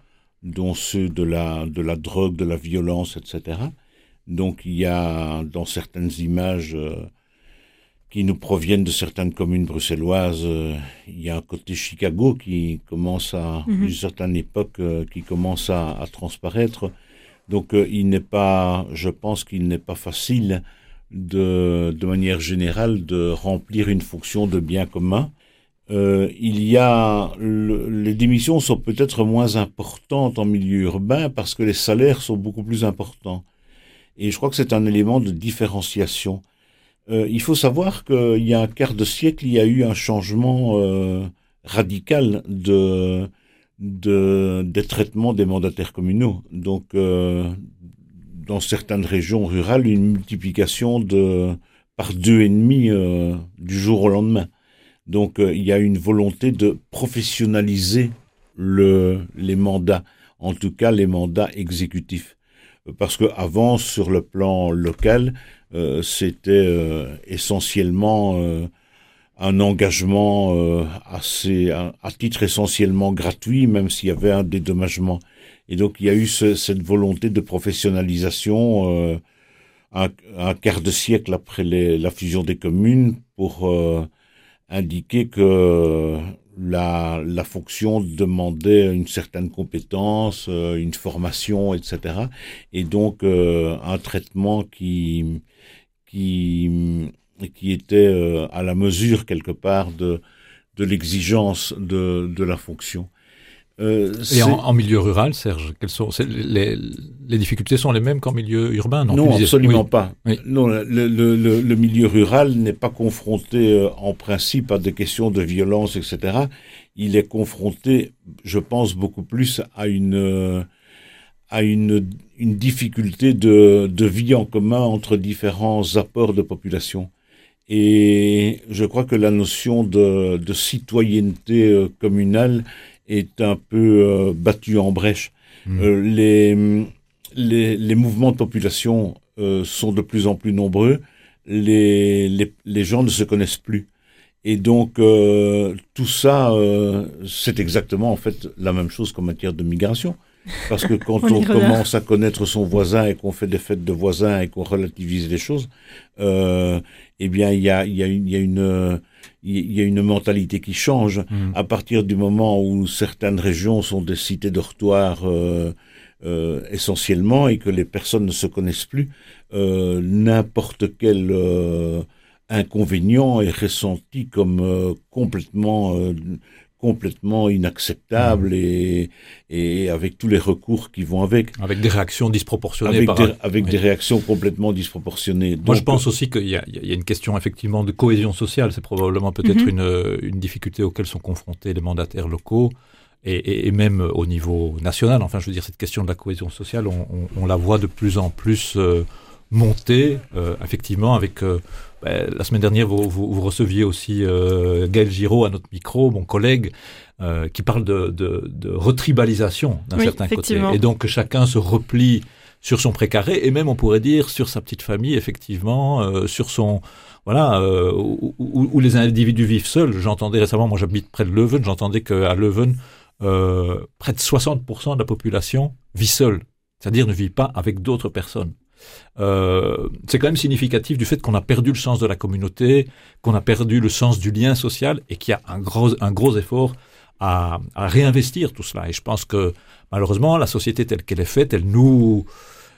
S3: dont ceux de la, de la drogue, de la violence, etc. Donc il y a dans certaines images euh, qui nous proviennent de certaines communes bruxelloises, euh, il y a un côté Chicago qui commence à,
S2: Mhm.
S3: d'une certaine époque, euh, qui commence à, à transparaître. Donc euh, il n'est pas, je pense qu'il n'est pas facile de, de manière générale de remplir une fonction de bien commun. Euh, il y a le- les démissions sont peut-être moins importantes en milieu urbain parce que les salaires sont beaucoup plus importants. Et je crois que c'est un élément de différenciation. Euh, il faut savoir qu'il y a un quart de siècle, il y a eu un changement euh, radical de, de, des traitements des mandataires communaux. Donc, euh, dans certaines régions rurales, une multiplication de par deux et demi euh, du jour au lendemain. Donc, euh, il y a une volonté de professionnaliser le, les mandats, en tout cas les mandats exécutifs. Parce que avant, sur le plan local, euh, c'était euh, essentiellement euh, un engagement euh, assez, à, titre essentiellement gratuit, même s'il y avait un dédommagement. Et donc, il y a eu ce- cette volonté de professionnalisation un, un quart de siècle après les- la fusion des communes pour indiquer que la, la fonction demandait une certaine compétence, une formation, etc. Et donc euh, un traitement qui, qui qui était euh, à la mesure quelque part de, de l'exigence de, de la fonction.
S4: Euh, Et en, en, milieu rural, Serge, quelles sont les, les, difficultés sont les mêmes qu'en milieu urbain
S3: Non, non absolument oui. pas. Oui. Non, le, le, le, le, milieu rural n'est pas confronté euh, en principe à des questions de violence, etc. Il est confronté, je pense, beaucoup plus à une euh, à une, une difficulté de, de vie en commun entre différents apports de population. Et je crois que la notion de, de citoyenneté euh, communale est un peu euh, battue en brèche. Mmh. Euh, les, les, les, mouvements de population sont de plus en plus nombreux. Les, les, les gens ne se connaissent plus. Et donc euh, tout ça, euh, c'est exactement en fait la même chose qu'en matière de migration. Parce que quand on, on commence à connaître son voisin et qu'on fait des fêtes de voisins et qu'on relativise les choses, euh, eh bien, il y a, y, a une, y, a une, y a une mentalité qui change. Mmh. À partir du moment où certaines régions sont des cités dortoirs euh, euh, essentiellement et que les personnes ne se connaissent plus, euh, n'importe quel euh, inconvénient est ressenti comme euh, complètement complètement inacceptable mmh. et, et avec tous les recours qui vont avec.
S4: Avec des réactions disproportionnées.
S3: Avec, par... des, avec oui. des réactions complètement disproportionnées.
S4: Moi, Donc, je pense aussi qu'il y, y, a une question effectivement de cohésion sociale. C'est probablement peut-être mmh. une, une difficulté auxquelles sont confrontés les mandataires locaux. Et, et, et, même au niveau national, enfin, je veux dire, cette question de la cohésion sociale, on, on, on la voit de plus en plus euh, monter, euh, effectivement, avec euh, la semaine dernière, vous, vous, vous receviez aussi euh, Gaël Giraud à notre micro, mon collègue, euh, qui parle de, de, de retribalisation d'un oui, certain côté. Et donc chacun se replie sur son précaré et même on pourrait dire sur sa petite famille, effectivement, euh, sur son voilà euh, où, où, où, les individus vivent seuls. J'entendais récemment, moi j'habite près de Leuven, j'entendais qu'à Leuven, euh, près de 60% de la population vit seule, c'est-à-dire ne vit pas avec d'autres personnes. Euh, c'est quand même significatif du fait qu'on a perdu le sens de la communauté, qu'on a perdu le sens du lien social et qu'il y a un gros, un gros effort à, réinvestir tout cela. Et je pense que malheureusement, la société telle qu'elle est faite, elle nous,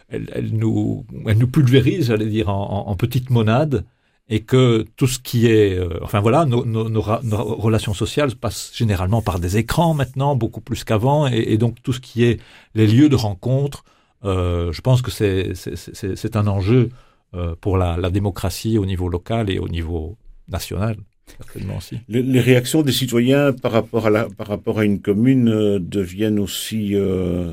S4: elle, nous, elle nous pulvérise, j'allais dire, en, en, en petites monades et que tout ce qui est, euh, enfin voilà, nos, relations sociales passent généralement par des écrans maintenant, beaucoup plus qu'avant, et, donc tout ce qui est les lieux de rencontre, je pense que c'est un enjeu euh, pour la, démocratie au niveau local et au niveau national. Certainement aussi.
S3: Les, réactions des citoyens par rapport à, une commune euh, deviennent aussi euh,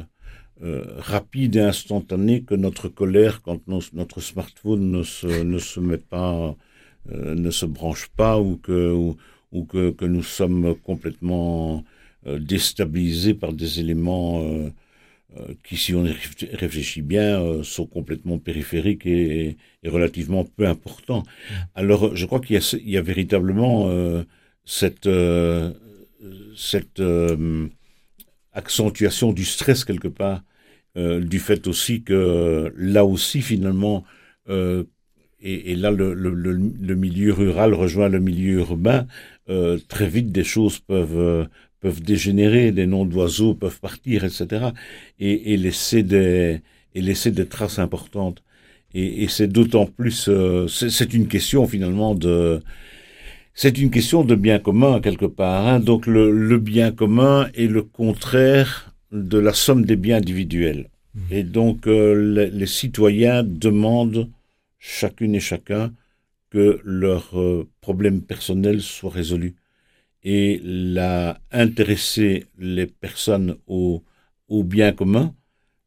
S3: euh, rapides et instantanées que notre colère quand notre smartphone ne se, ne se euh, branche pas ou que, ou, ou que, que nous sommes complètement euh, déstabilisés par des éléments euh, euh, qui, si on y réfléchit bien, euh, sont complètement périphériques et, et relativement peu importants. Mmh. Alors, je crois qu'il y, y, a véritablement euh, cette, euh, cette euh, accentuation du stress quelque part, euh, du fait aussi que là aussi, finalement, et, et, là, le, le, le, milieu rural rejoint le milieu urbain, très vite des choses peuvent peuvent dégénérer, des noms d'oiseaux peuvent partir, etc. Et, et, laisser des et laisser des traces importantes. Et, et c'est d'autant plus, euh, c'est une question finalement de, c'est une question de bien commun quelque part. Hein. Donc le, le, bien commun est le contraire de la somme des biens individuels. Mmh. Et donc euh, les, les, citoyens demandent chacune et chacun que leurs euh, problèmes personnels soient résolus et la intéresser les personnes au, au bien commun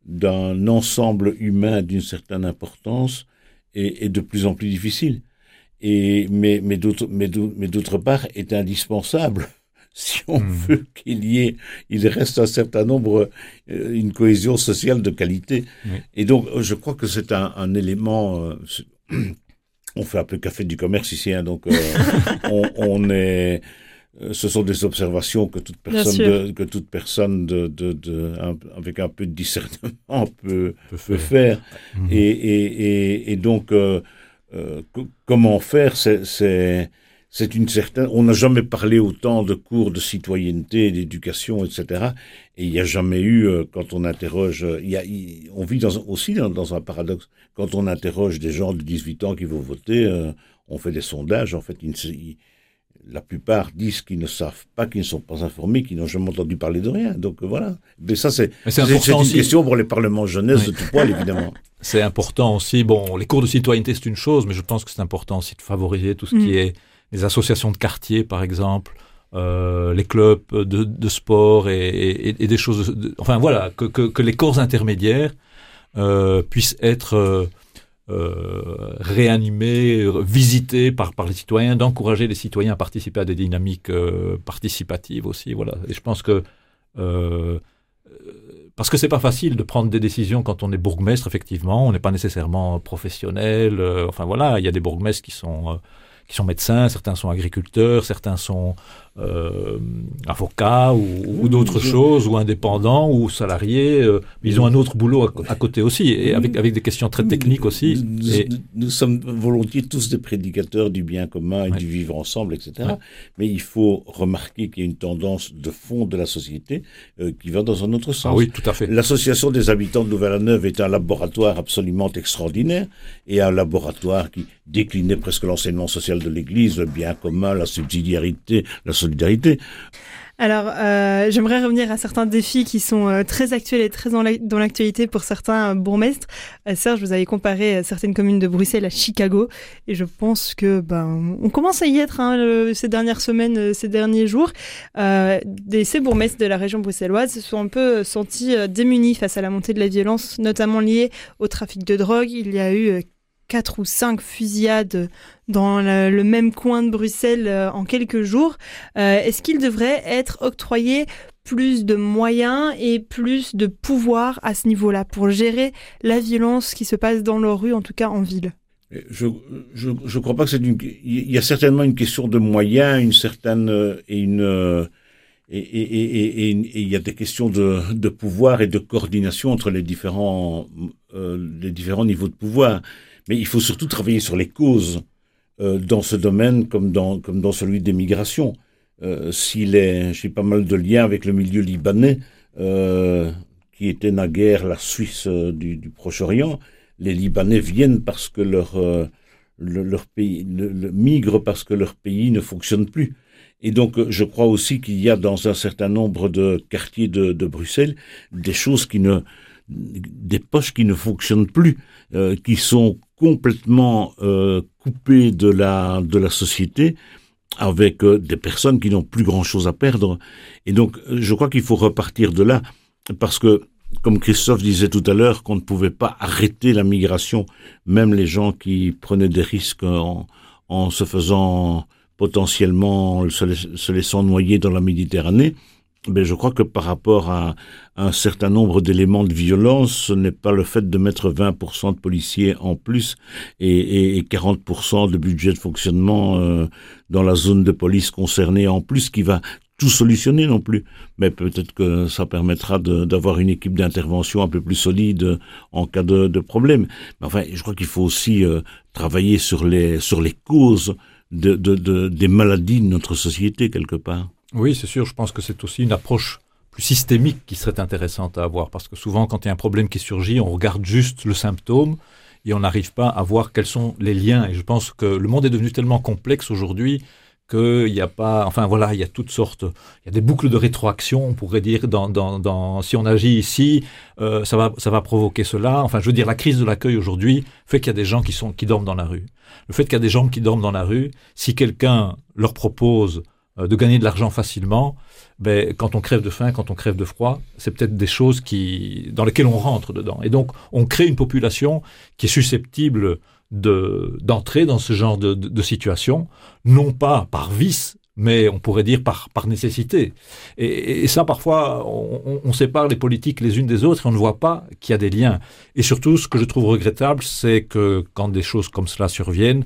S3: d'un ensemble humain d'une certaine importance est, est, de plus en plus difficile. Et, mais mais d'autre part est indispensable si on mmh. veut qu'il y ait il reste un certain nombre euh, une cohésion sociale de qualité mmh. et donc je crois que c'est un, un, élément euh, on fait un peu café du commerce ici hein, donc euh, on, on est ce sont des observations que toute personne, de, que toute personne de, de, de, un, avec un peu de discernement peut, peut, peut faire. Mmh. Et, et, et, et, donc, euh, euh, comment faire C'est une certaine. On n'a jamais parlé autant de cours de citoyenneté, d'éducation, etc. Et il n'y a jamais eu, euh, quand on interroge, il y a, il, on vit dans, aussi dans, dans, un paradoxe. Quand on interroge des gens de 18 ans qui vont voter, euh, on fait des sondages, en fait, ils ils- la plupart disent qu'ils ne savent pas, qu'ils ne sont pas informés, qu'ils n'ont jamais entendu parler de rien. Donc euh, voilà. Mais ça, c'est une
S4: aussi.
S3: question pour les parlements jeunesse
S4: Oui.
S3: de tout poil, évidemment.
S4: C'est important aussi. Bon, les cours de citoyenneté, c'est une chose, mais je pense que c'est important aussi de favoriser tout ce qui
S2: Mm.
S4: est les associations de quartier, par exemple, euh, les clubs de, de sport et, et- et des choses. de- enfin voilà, que, que, que les corps intermédiaires euh, puissent être euh, réanimés, euh, visités par, les citoyens, d'encourager les citoyens à participer à des dynamiques euh, participatives aussi. Voilà. Et je pense que euh, parce que c'est pas facile de prendre des décisions quand on est bourgmestre, effectivement. On n'est pas nécessairement professionnel. euh, enfin voilà, il y a des bourgmestres qui sont qui sont médecins, certains sont agriculteurs, certains sont euh, avocats ou, ou d'autres choses, ou indépendants ou salariés. euh, mais ils ont un autre boulot à, côté aussi, et avec avec des questions très techniques aussi.
S3: Nous,
S4: Et-
S3: nous- nous sommes volontiers tous des prédicateurs du bien commun et
S4: Ouais.
S3: du vivre ensemble, etc.
S4: Ouais.
S3: Mais il faut remarquer qu'il y a une tendance de fond de la société euh, qui va dans un autre sens.
S4: ah oui, tout à fait.
S3: L'association des habitants de Nouvelle-Neuve est un laboratoire absolument extraordinaire et un laboratoire qui déclinait presque l'enseignement social de l'Église, le bien commun, la subsidiarité, la solidarité.
S2: Alors, euh, j'aimerais revenir à certains défis qui sont euh, très actuels et très dans la- dans l'actualité pour certains euh, bourgmestres. Euh, Serge, vous avez comparé certaines communes de Bruxelles à Chicago, et je pense que ben on commence à y être hein, ces dernières semaines, ces derniers jours. Des, ces bourgmestres de la région bruxelloise se sont un peu sentis démunis face à la montée de la violence, notamment liée au trafic de drogue. Il y a eu quatre ou cinq fusillades dans le, même coin de Bruxelles euh, en quelques jours. Euh, Est-ce qu'il devrait être octroyé plus de moyens et plus de pouvoir à ce niveau-là pour gérer la violence qui se passe dans leur rue, en tout cas en ville?
S3: Je je je crois pas que c'est une il y a certainement une question de moyens, une certaine euh, et une et il y a des questions de pouvoir et de coordination entre les différents les différents niveaux de pouvoir. Mais il faut surtout travailler sur les causes euh, dans ce domaine comme dans comme dans celui des migrations. Euh, S'il est, j'ai pas mal de liens avec le milieu libanais, euh, qui était naguère la Suisse euh, du, du Proche-Orient. Les Libanais viennent parce que leur euh, le- leur pays le, le- migrent parce que leur pays ne fonctionne plus. Et donc, euh, je crois aussi qu'il y a dans un certain nombre de quartiers de, de Bruxelles des choses qui ne, des poches qui ne fonctionnent plus, euh, qui sont complètement euh, coupées de la de la société, avec euh, des personnes qui n'ont plus grand chose à perdre. Et donc, je crois qu'il faut repartir de là, parce que comme Christophe disait tout à l'heure, qu'on ne pouvait pas arrêter la migration, même les gens qui prenaient des risques en, en se faisant potentiellement, se laissant noyer dans la Méditerranée. Mais je crois que par rapport à un certain nombre d'éléments de violence, ce n'est pas le fait de mettre 20% de policiers en plus et, et, et 40% de budget de fonctionnement euh, dans la zone de police concernée en plus qui va tout solutionner non plus. Mais peut-être que ça permettra d'avoir une équipe d'intervention un peu plus solide en cas de, problème. Mais enfin, je crois qu'il faut aussi euh, travailler sur les causes de, de, de, des maladies de notre société quelque part.
S4: Oui, c'est sûr. Je pense que c'est aussi une approche plus systémique qui serait intéressante à avoir. Parce que souvent, quand il y a un problème qui surgit, on regarde juste le symptôme et on n'arrive pas à voir quels sont les liens. Et je pense que le monde est devenu tellement complexe aujourd'hui qu'il n'y a pas, enfin voilà, il y a toutes sortes, il y a des boucles de rétroaction, on pourrait dire, dans, si on agit ici, euh, ça va, ça va provoquer cela. Enfin, je veux dire, la crise de l'accueil aujourd'hui fait qu'il y a des gens qui sont, qui dorment dans la rue. Le fait qu'il y a des gens qui dorment dans la rue, si quelqu'un leur propose de gagner de l'argent facilement, ben, quand on crève de faim, quand on crève de froid, c'est peut-être des choses qui, dans lesquelles on rentre dedans. Et donc, on crée une population qui est susceptible de, d'entrer dans ce genre de, de, de situation, non pas par vice, mais on pourrait dire par, par nécessité. Et, et ça, parfois, on, on, on sépare les politiques les unes des autres et on ne voit pas qu'il y a des liens. Et surtout, ce que je trouve regrettable, c'est que quand des choses comme cela surviennent,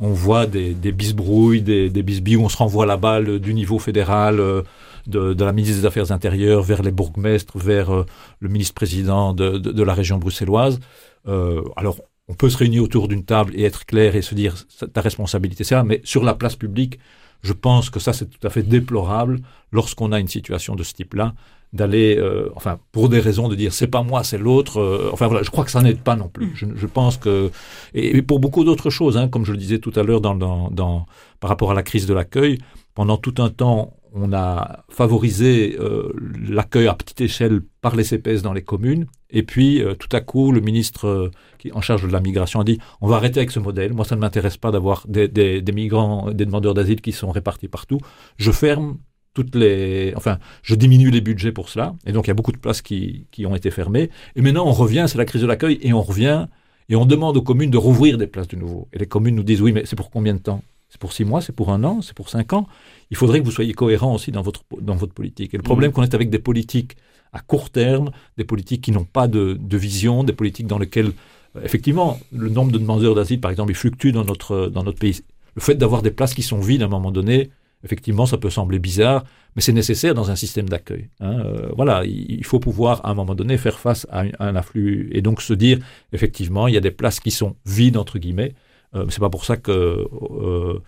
S4: on voit des, bisbrouilles, des, bisbilles on se renvoie la balle du niveau fédéral, euh, de, la ministre des Affaires intérieures vers les bourgmestres, vers euh, le ministre-président de, la région bruxelloise. Euh, alors, on peut se réunir autour d'une table et être clair et se dire ta responsabilité, c'est ça, mais sur la place publique, Je pense que ça, c'est tout à fait déplorable lorsqu'on a une situation de ce type-là, d'aller, euh, enfin, pour des raisons de dire c'est pas moi, c'est l'autre. euh, enfin voilà, je crois que ça n'aide pas non plus. Je, pense que et, et pour beaucoup d'autres choses, hein, comme je le disais tout à l'heure dans, dans, dans, par rapport à la crise de l'accueil, pendant tout un temps, on a favorisé euh, l'accueil à petite échelle par les CPS dans les communes. Et puis, euh, tout à coup, le ministre euh, qui en charge de la migration a dit on va arrêter avec ce modèle. Moi, ça ne m'intéresse pas d'avoir des, migrants, des demandeurs d'asile qui sont répartis partout. Je ferme toutes les, enfin, je diminue les budgets pour cela. Et donc, il y a beaucoup de places qui ont été fermées. Et maintenant, on revient, c'est la crise de l'accueil, et on revient et on demande aux communes de rouvrir des places de nouveau. Et les communes nous disent oui, mais c'est pour combien de temps? C'est pour six mois, c'est pour un an, c'est pour cinq ans? Il faudrait que vous soyez cohérent aussi dans votre, dans votre politique. Et le problème qu'on est avec des politiques à court terme, des politiques qui n'ont pas de, de vision, des politiques dans lesquelles, euh, effectivement, le nombre de demandeurs d'asile, par exemple, il fluctue dans notre, dans notre pays. Le fait d'avoir des places qui sont vides à un moment donné, effectivement, ça peut sembler bizarre, mais c'est nécessaire dans un système d'accueil. Hein. Euh, voilà, il, faut pouvoir, à un moment donné, faire face à un, à un afflux et donc se dire, effectivement, il y a des places qui sont vides, entre guillemets. Euh, c'est pas pour ça que euh,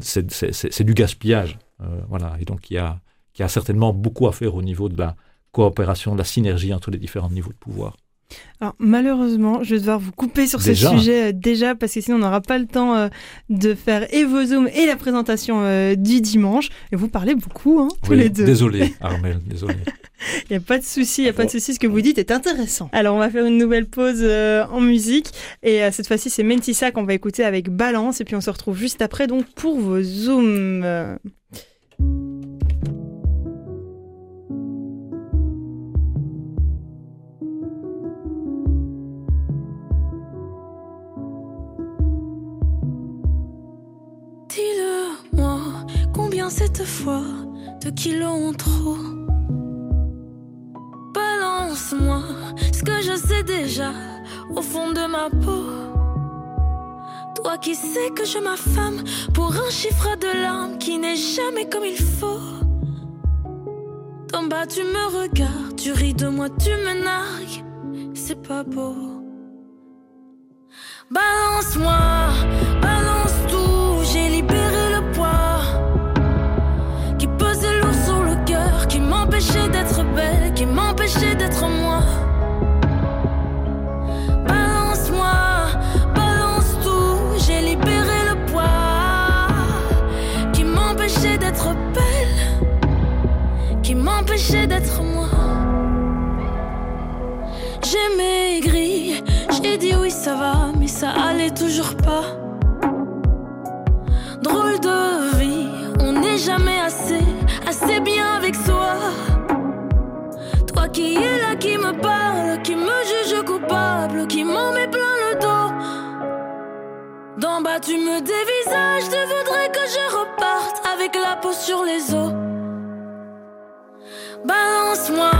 S4: c'est- c'est du gaspillage. Euh, voilà, et donc il y, a, il y a certainement beaucoup à faire au niveau de la coopération, de la synergie entre les différents niveaux de pouvoir.
S2: Alors malheureusement, je vais devoir vous couper sur
S4: Déjà
S2: ce sujet euh, déjà parce que sinon on n'aura pas le temps euh, de faire et vos zooms et la présentation euh, du dimanche. Et vous parlez beaucoup, hein, tous
S4: Oui,
S2: les deux.
S4: Désolé, Armel, désolé.
S2: Il n'y a pas de souci, il n'y a pas de souci. Ce que vous dites est intéressant. Alors on va faire une nouvelle pause en musique et cette fois-ci c'est Mentissa qu'on va écouter avec Balance et puis on se retrouve juste après donc pour vos zooms.
S6: Cette fois de kilos en trop Balance-moi ce que je sais déjà au fond de ma peau. Toi qui sais que je m'affame pour un chiffre de larmes qui n'est jamais comme il faut. D'en bas tu me regardes, tu ris de moi, tu me nargues, c'est pas beau. Balance-moi, balance qui m'empêchait d'être moi. Balance-moi, balance tout, j'ai libéré le poids qui m'empêchait d'être belle, qui m'empêchait d'être moi. J'ai maigri, j'ai dit oui ça va, mais ça allait toujours pas. Drôle de vie, on n'est jamais assez, assez bien avec soi. Qui es là, qui me parle, qui me juge coupable, qui m'en met plein le dos. D'en bas tu me dévisages, tu voudrais que je reparte avec la peau sur les os. Balance-moi,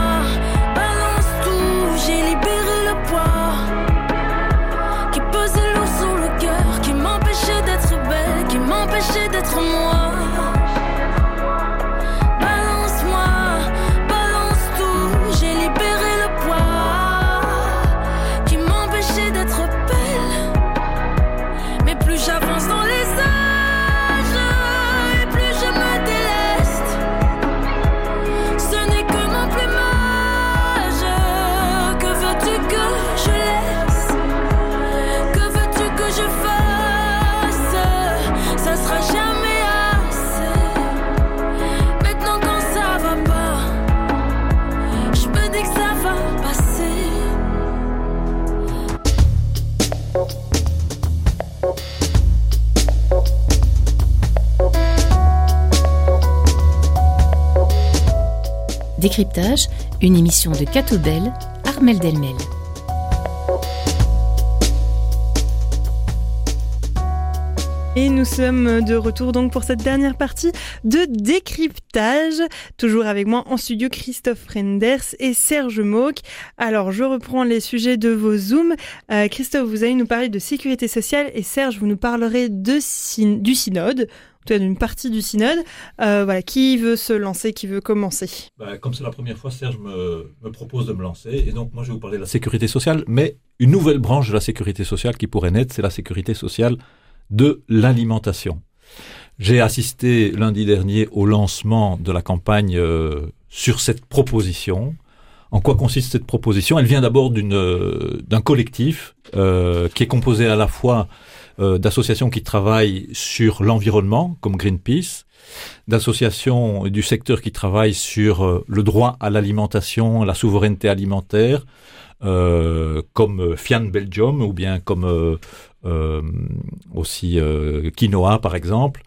S1: Décryptage, une émission de Catobel, Armel Delmel.
S2: Et nous sommes de retour donc pour cette dernière partie de décryptage. Toujours avec moi en studio Christophe Renders et Serge Mauck. Alors je reprends les sujets de vos zooms. Euh, Christophe, vous allez nous parler de sécurité sociale et Serge, vous nous parlerez du synode, d'une partie du synode. Euh, qui veut se lancer, qui veut commencer
S4: Bah, comme c'est la première fois, Serge me, me propose de me lancer. Et donc, moi, je vais vous parler de la sécurité sociale, mais une nouvelle branche de la sécurité sociale qui pourrait naître, c'est la sécurité sociale de l'alimentation. J'ai assisté lundi dernier au lancement de la campagne euh, sur cette proposition. En quoi consiste cette proposition? Elle vient d'abord euh, d'un collectif qui est composé à la fois euh, d'associations qui travaillent sur l'environnement, comme Greenpeace, d'associations du secteur qui travaillent sur euh, le droit à l'alimentation, la souveraineté alimentaire, euh, comme Fian Belgium ou bien comme aussi Quinoa par exemple.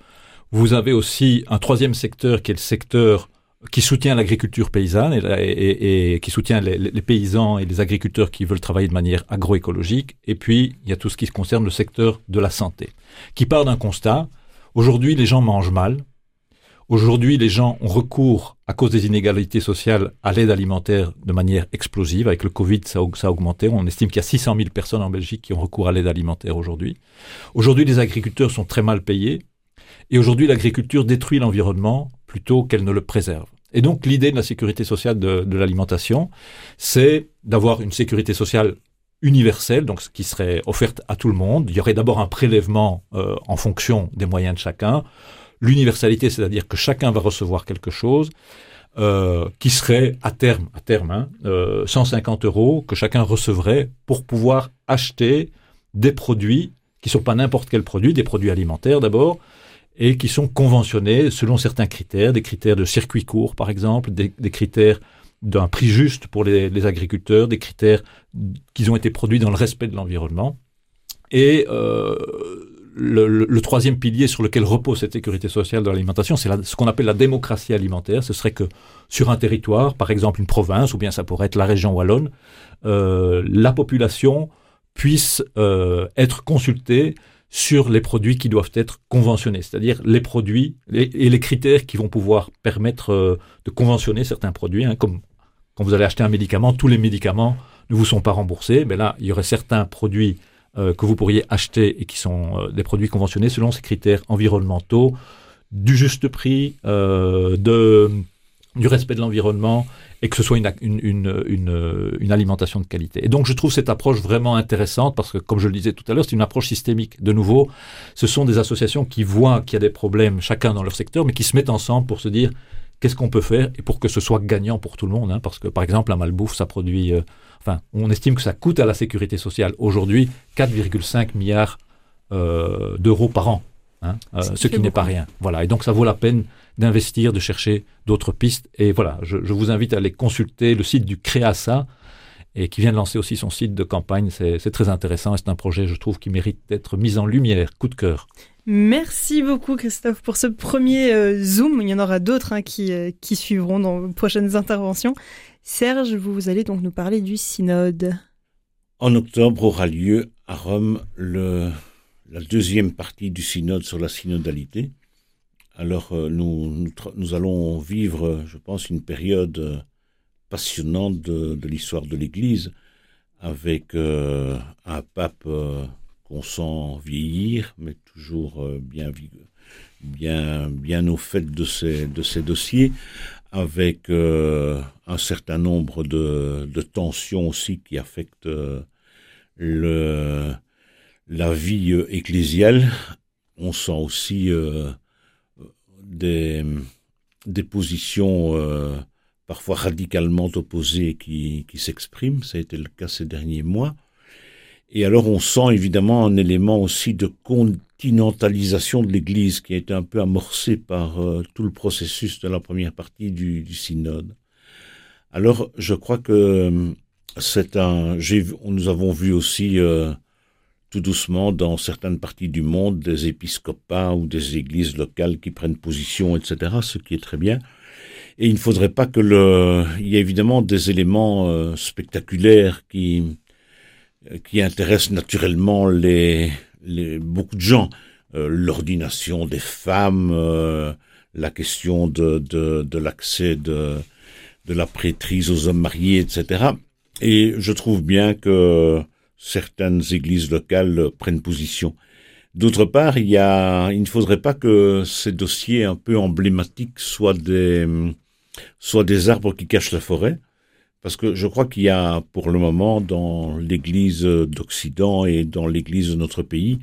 S4: Vous avez aussi un troisième secteur qui est le secteur qui soutient l'agriculture paysanne et, qui soutient les, paysans et les agriculteurs qui veulent travailler de manière agroécologique. Et puis, il y a tout ce qui concerne le secteur de la santé, qui part d'un constat. Aujourd'hui, les gens mangent mal. Aujourd'hui, les gens ont recours, à cause des inégalités sociales, à l'aide alimentaire de manière explosive. Avec le Covid, ça, ça a augmenté. On estime qu'il y a 600 000 personnes en Belgique qui ont recours à l'aide alimentaire aujourd'hui. Aujourd'hui, les agriculteurs sont très mal payés. Et aujourd'hui, l'agriculture détruit l'environnement plutôt qu'elle ne le préserve. Et donc, l'idée de la sécurité sociale de, l'alimentation, c'est d'avoir une sécurité sociale universelle, donc ce qui serait offerte à tout le monde. Il y aurait d'abord un prélèvement euh, en fonction des moyens de chacun. L'universalité, c'est-à-dire que chacun va recevoir quelque chose euh, qui serait à terme, à terme, hein, euh, 150 euros que chacun recevrait pour pouvoir acheter des produits qui sont pas n'importe quel produit, des produits alimentaires d'abord, et qui sont conventionnés selon certains critères, des critères de circuit court par exemple, des, critères d'un prix juste pour les, agriculteurs, des critères qui ont été produits dans le respect de l'environnement. Et euh, le, troisième pilier sur lequel repose cette sécurité sociale de l'alimentation, c'est ce qu'on appelle la démocratie alimentaire. Ce serait que sur un territoire, par exemple une province, ou bien ça pourrait être la région wallonne, euh, la population puisse euh, être consultée sur les produits qui doivent être conventionnés, c'est-à-dire les produits et les critères qui vont pouvoir permettre euh, de conventionner certains produits, hein, comme quand vous allez acheter un médicament, tous les médicaments ne vous sont pas remboursés, mais là, il y aurait certains produits euh, que vous pourriez acheter et qui sont euh, des produits conventionnés selon ces critères environnementaux, du juste prix, de, du respect de l'environnement et que ce soit une, une, une, une, alimentation de qualité. Et donc je trouve cette approche vraiment intéressante parce que, comme je le disais tout à l'heure, c'est une approche systémique. De nouveau, ce sont des associations qui voient qu'il y a des problèmes chacun dans leur secteur, mais qui se mettent ensemble pour se dire qu'est-ce qu'on peut faire et pour que ce soit gagnant pour tout le monde. hein, parce que, par exemple, la malbouffe, ça produit... euh, enfin, on estime que ça coûte à la sécurité sociale aujourd'hui 4,5 milliards euh, d'euros par an. hein, euh,
S2: Ce qui
S4: n'est pas rien. Voilà. Et donc, ça vaut la peine d'investir, de chercher d'autres pistes. Et voilà, je, je vous invite à aller consulter le site du Créasa, et qui vient de lancer aussi son site de campagne. C'est c'est très intéressant et c'est un projet, je trouve, qui mérite d'être mis en lumière. Coup de cœur.
S2: Merci beaucoup Christophe pour ce premier euh, Zoom. Il y en aura d'autres hein, qui, euh, qui suivront dans vos prochaines interventions. Serge, vous allez donc nous parler du synode.
S3: En octobre aura lieu à Rome le, la deuxième partie du synode sur la synodalité. Alors euh, nous, nous, allons vivre, je pense, une période euh, passionnante de, l'histoire de l'Église, avec euh, un pape euh, qu'on sent vieillir, mais toujours euh, bien, bien, bien au fait de ses, de dossiers, avec un certain nombre de, de tensions aussi qui affectent la vie ecclésiale. On sent aussi des, positions euh, parfois radicalement opposées qui, s'expriment. Ça a été le cas ces derniers mois. Et alors on sent évidemment un élément aussi de continentalisation de l'Église qui a été un peu amorcé par euh, tout le processus de la première partie du, synode. Alors je crois que euh, c'est un. Nous avons vu aussi tout doucement dans certaines parties du monde des épiscopats ou des églises locales qui prennent position, etc. Ce qui est très bien. Et il ne faudrait pas que le. Il y a évidemment des éléments euh, spectaculaires qui qui intéressent naturellement les, beaucoup de gens. Euh, L'ordination des femmes, euh, la question de, de, de l'accès de, de la prêtrise aux hommes mariés, etc. Et je trouve bien que certaines églises locales prennent position. D'autre part, il, y a, il ne faudrait pas que ces dossiers un peu emblématiques soient des, soient des arbres qui cachent la forêt. Parce que je crois qu'il y a pour le moment dans l'Église d'Occident et dans l'Église de notre pays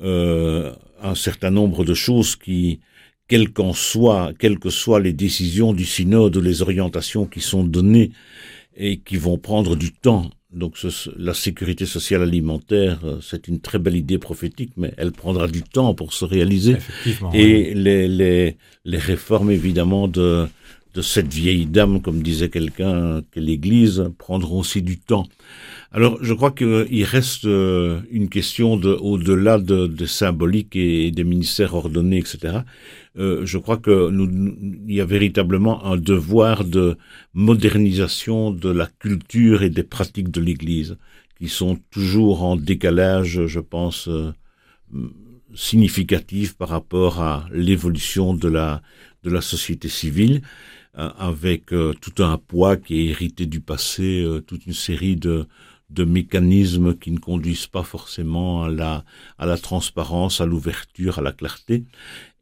S3: euh, un certain nombre de choses qui, quelles qu'en soient, quelles que soient les décisions du synode les orientations qui sont données et qui vont prendre du temps. Donc ce- la sécurité sociale alimentaire, euh, c'est une très belle idée prophétique, mais elle prendra du temps pour se réaliser.
S4: Oui.
S3: Et les, les, les réformes, évidemment, de, de cette vieille dame, comme disait quelqu'un, que l'Église, prendront aussi du temps. Alors, je crois qu'il reste euh, une question de, au-delà de, de symbolique et des ministères ordonnés, etc. Euh, je crois que nous, il y a véritablement un devoir de modernisation de la culture et des pratiques de l'Église, qui sont toujours en décalage, je pense, euh, significatif par rapport à l'évolution de la de la société civile euh, avec euh, tout un poids qui est hérité du passé euh, toute une série de de mécanismes qui ne conduisent pas forcément à la à la transparence à l'ouverture à la clarté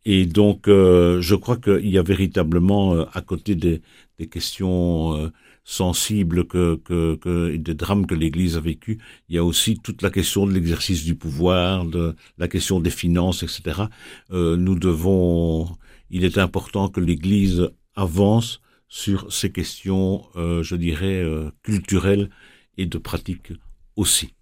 S3: et donc euh, je crois qu'il y a véritablement euh, à côté des des questions euh, sensibles que, que, que et des drames que l'Église a vécu, il y a aussi toute la question de l'exercice du pouvoir, de la question des finances, etc. Euh, nous devons, il est important que l'Église avance sur ces questions, euh, je dirais, euh, culturelles et de pratique aussi.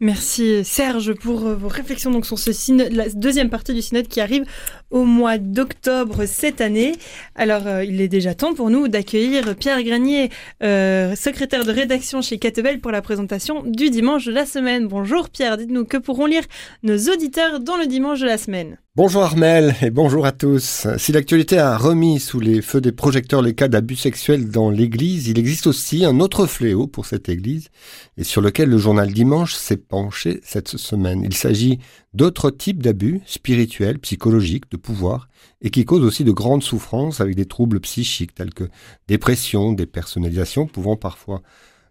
S2: Merci Serge pour euh, vos réflexions donc sur ce synode, la deuxième partie du synode qui arrive au mois d'octobre cette année. Alors euh, il est déjà temps pour nous d'accueillir Pierre Granier, euh, secrétaire de rédaction chez Catebel pour la présentation du dimanche de la semaine. Bonjour Pierre, dites-nous que pourront lire nos auditeurs dans le dimanche de la semaine?
S7: Bonjour Armel et bonjour à tous. Si l'actualité a remis sous les feux des projecteurs les cas d'abus sexuels dans l'Église, il existe aussi un autre fléau pour cette Église et sur lequel le journal Dimanche s'est penché cette semaine. Il s'agit d'autres types d'abus spirituels, psychologiques, de pouvoir et qui causent aussi de grandes souffrances avec des troubles psychiques tels que dépression, dépersonnalisation pouvant parfois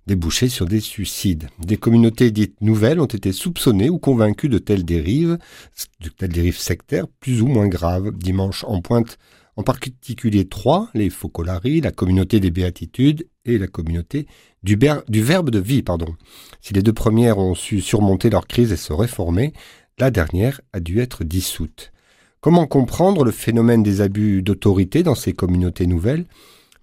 S7: déboucher sur des suicides. Des communautés dites nouvelles ont été soupçonnées ou convaincues de telles dérives, de telles dérives sectaires plus ou moins graves. Dimanche en pointe en particulier trois, les Focolari, la communauté des béatitudes et la communauté du, du verbe de vie. Pardon. Si les deux premières ont su surmonter leur crise et se réformer, la dernière a dû être dissoute. Comment comprendre le phénomène des abus d'autorité dans ces communautés nouvelles?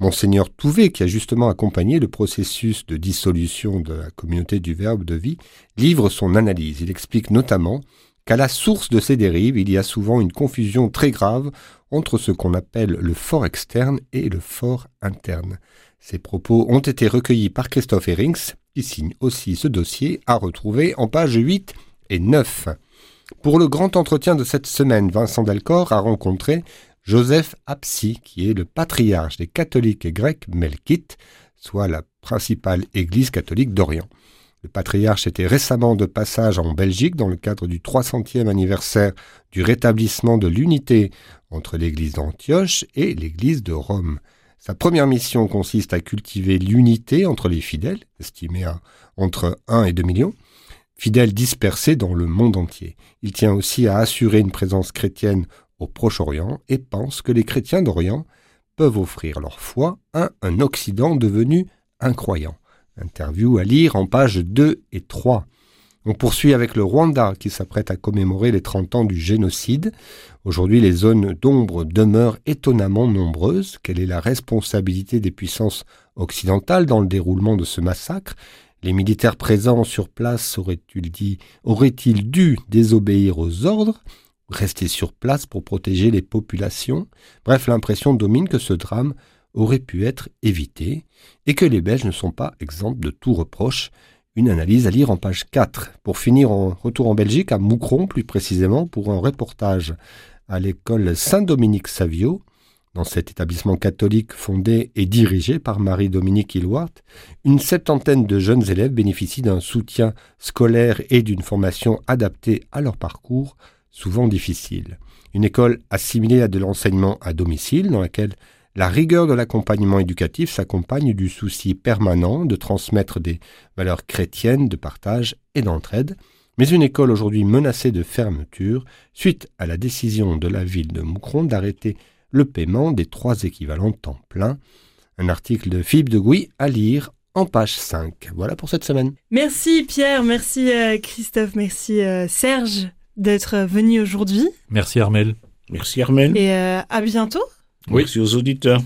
S7: Monseigneur Touvet, qui a justement accompagné le processus de dissolution de la communauté du Verbe de vie, livre son analyse. Il explique notamment qu'à la source de ces dérives, il y a souvent une confusion très grave entre ce qu'on appelle le fort externe et le fort interne. Ces propos ont été recueillis par Christophe Herings, qui signe aussi ce dossier à retrouver en pages 8 et 9. Pour le grand entretien de cette semaine, Vincent Delcor a rencontré Joseph Apsi, qui est le patriarche des catholiques grecs melkites, soit la principale église catholique d'Orient. Le patriarche était récemment de passage en Belgique dans le cadre du 300e anniversaire du rétablissement de l'unité entre l'église d'Antioche et l'église de Rome. Sa première mission consiste à cultiver l'unité entre les fidèles, estimés à entre 1 et 2 millions, fidèles dispersés dans le monde entier. Il tient aussi à assurer une présence chrétienne au Proche-Orient et pense que les chrétiens d'Orient peuvent offrir leur foi à un Occident devenu incroyant. Interview à lire en pages 2 et 3. On poursuit avec le Rwanda qui s'apprête à commémorer les 30 ans du génocide. Aujourd'hui, les zones d'ombre demeurent étonnamment nombreuses. Quelle est la responsabilité des puissances occidentales dans le déroulement de ce massacre? Les militaires présents sur place auraient-ils dit, auraient-ils dû désobéir aux ordres? Rester sur place pour protéger les populations? Bref, l'impression domine que ce drame aurait pu être évité et que les Belges ne sont pas exempts de tout reproche. Une analyse à lire en page 4. Pour finir, en retour en Belgique, à Moucron plus précisément, pour un reportage à l'école Saint-Dominique Savio. Dans cet établissement catholique fondé et dirigé par Marie-Dominique Hilwart, une septantaine de jeunes élèves bénéficient d'un soutien scolaire et d'une formation adaptée à leur parcours souvent difficile. Une école assimilée à de l'enseignement à domicile dans laquelle la rigueur de l'accompagnement éducatif s'accompagne du souci permanent de transmettre des valeurs chrétiennes de partage et d'entraide, mais une école aujourd'hui menacée de fermeture suite à la décision de la ville de Moucron d'arrêter le paiement des trois équivalents temps plein. Un article de Philippe de Gouy à lire en page 5. Voilà pour cette semaine.
S2: Merci Pierre, merci euh, Christophe, merci euh, Serge d'être venu aujourd'hui
S4: Merci Armel.
S3: Merci Armel.
S2: et euh, à bientôt.
S4: Oui.
S3: Merci aux auditeurs.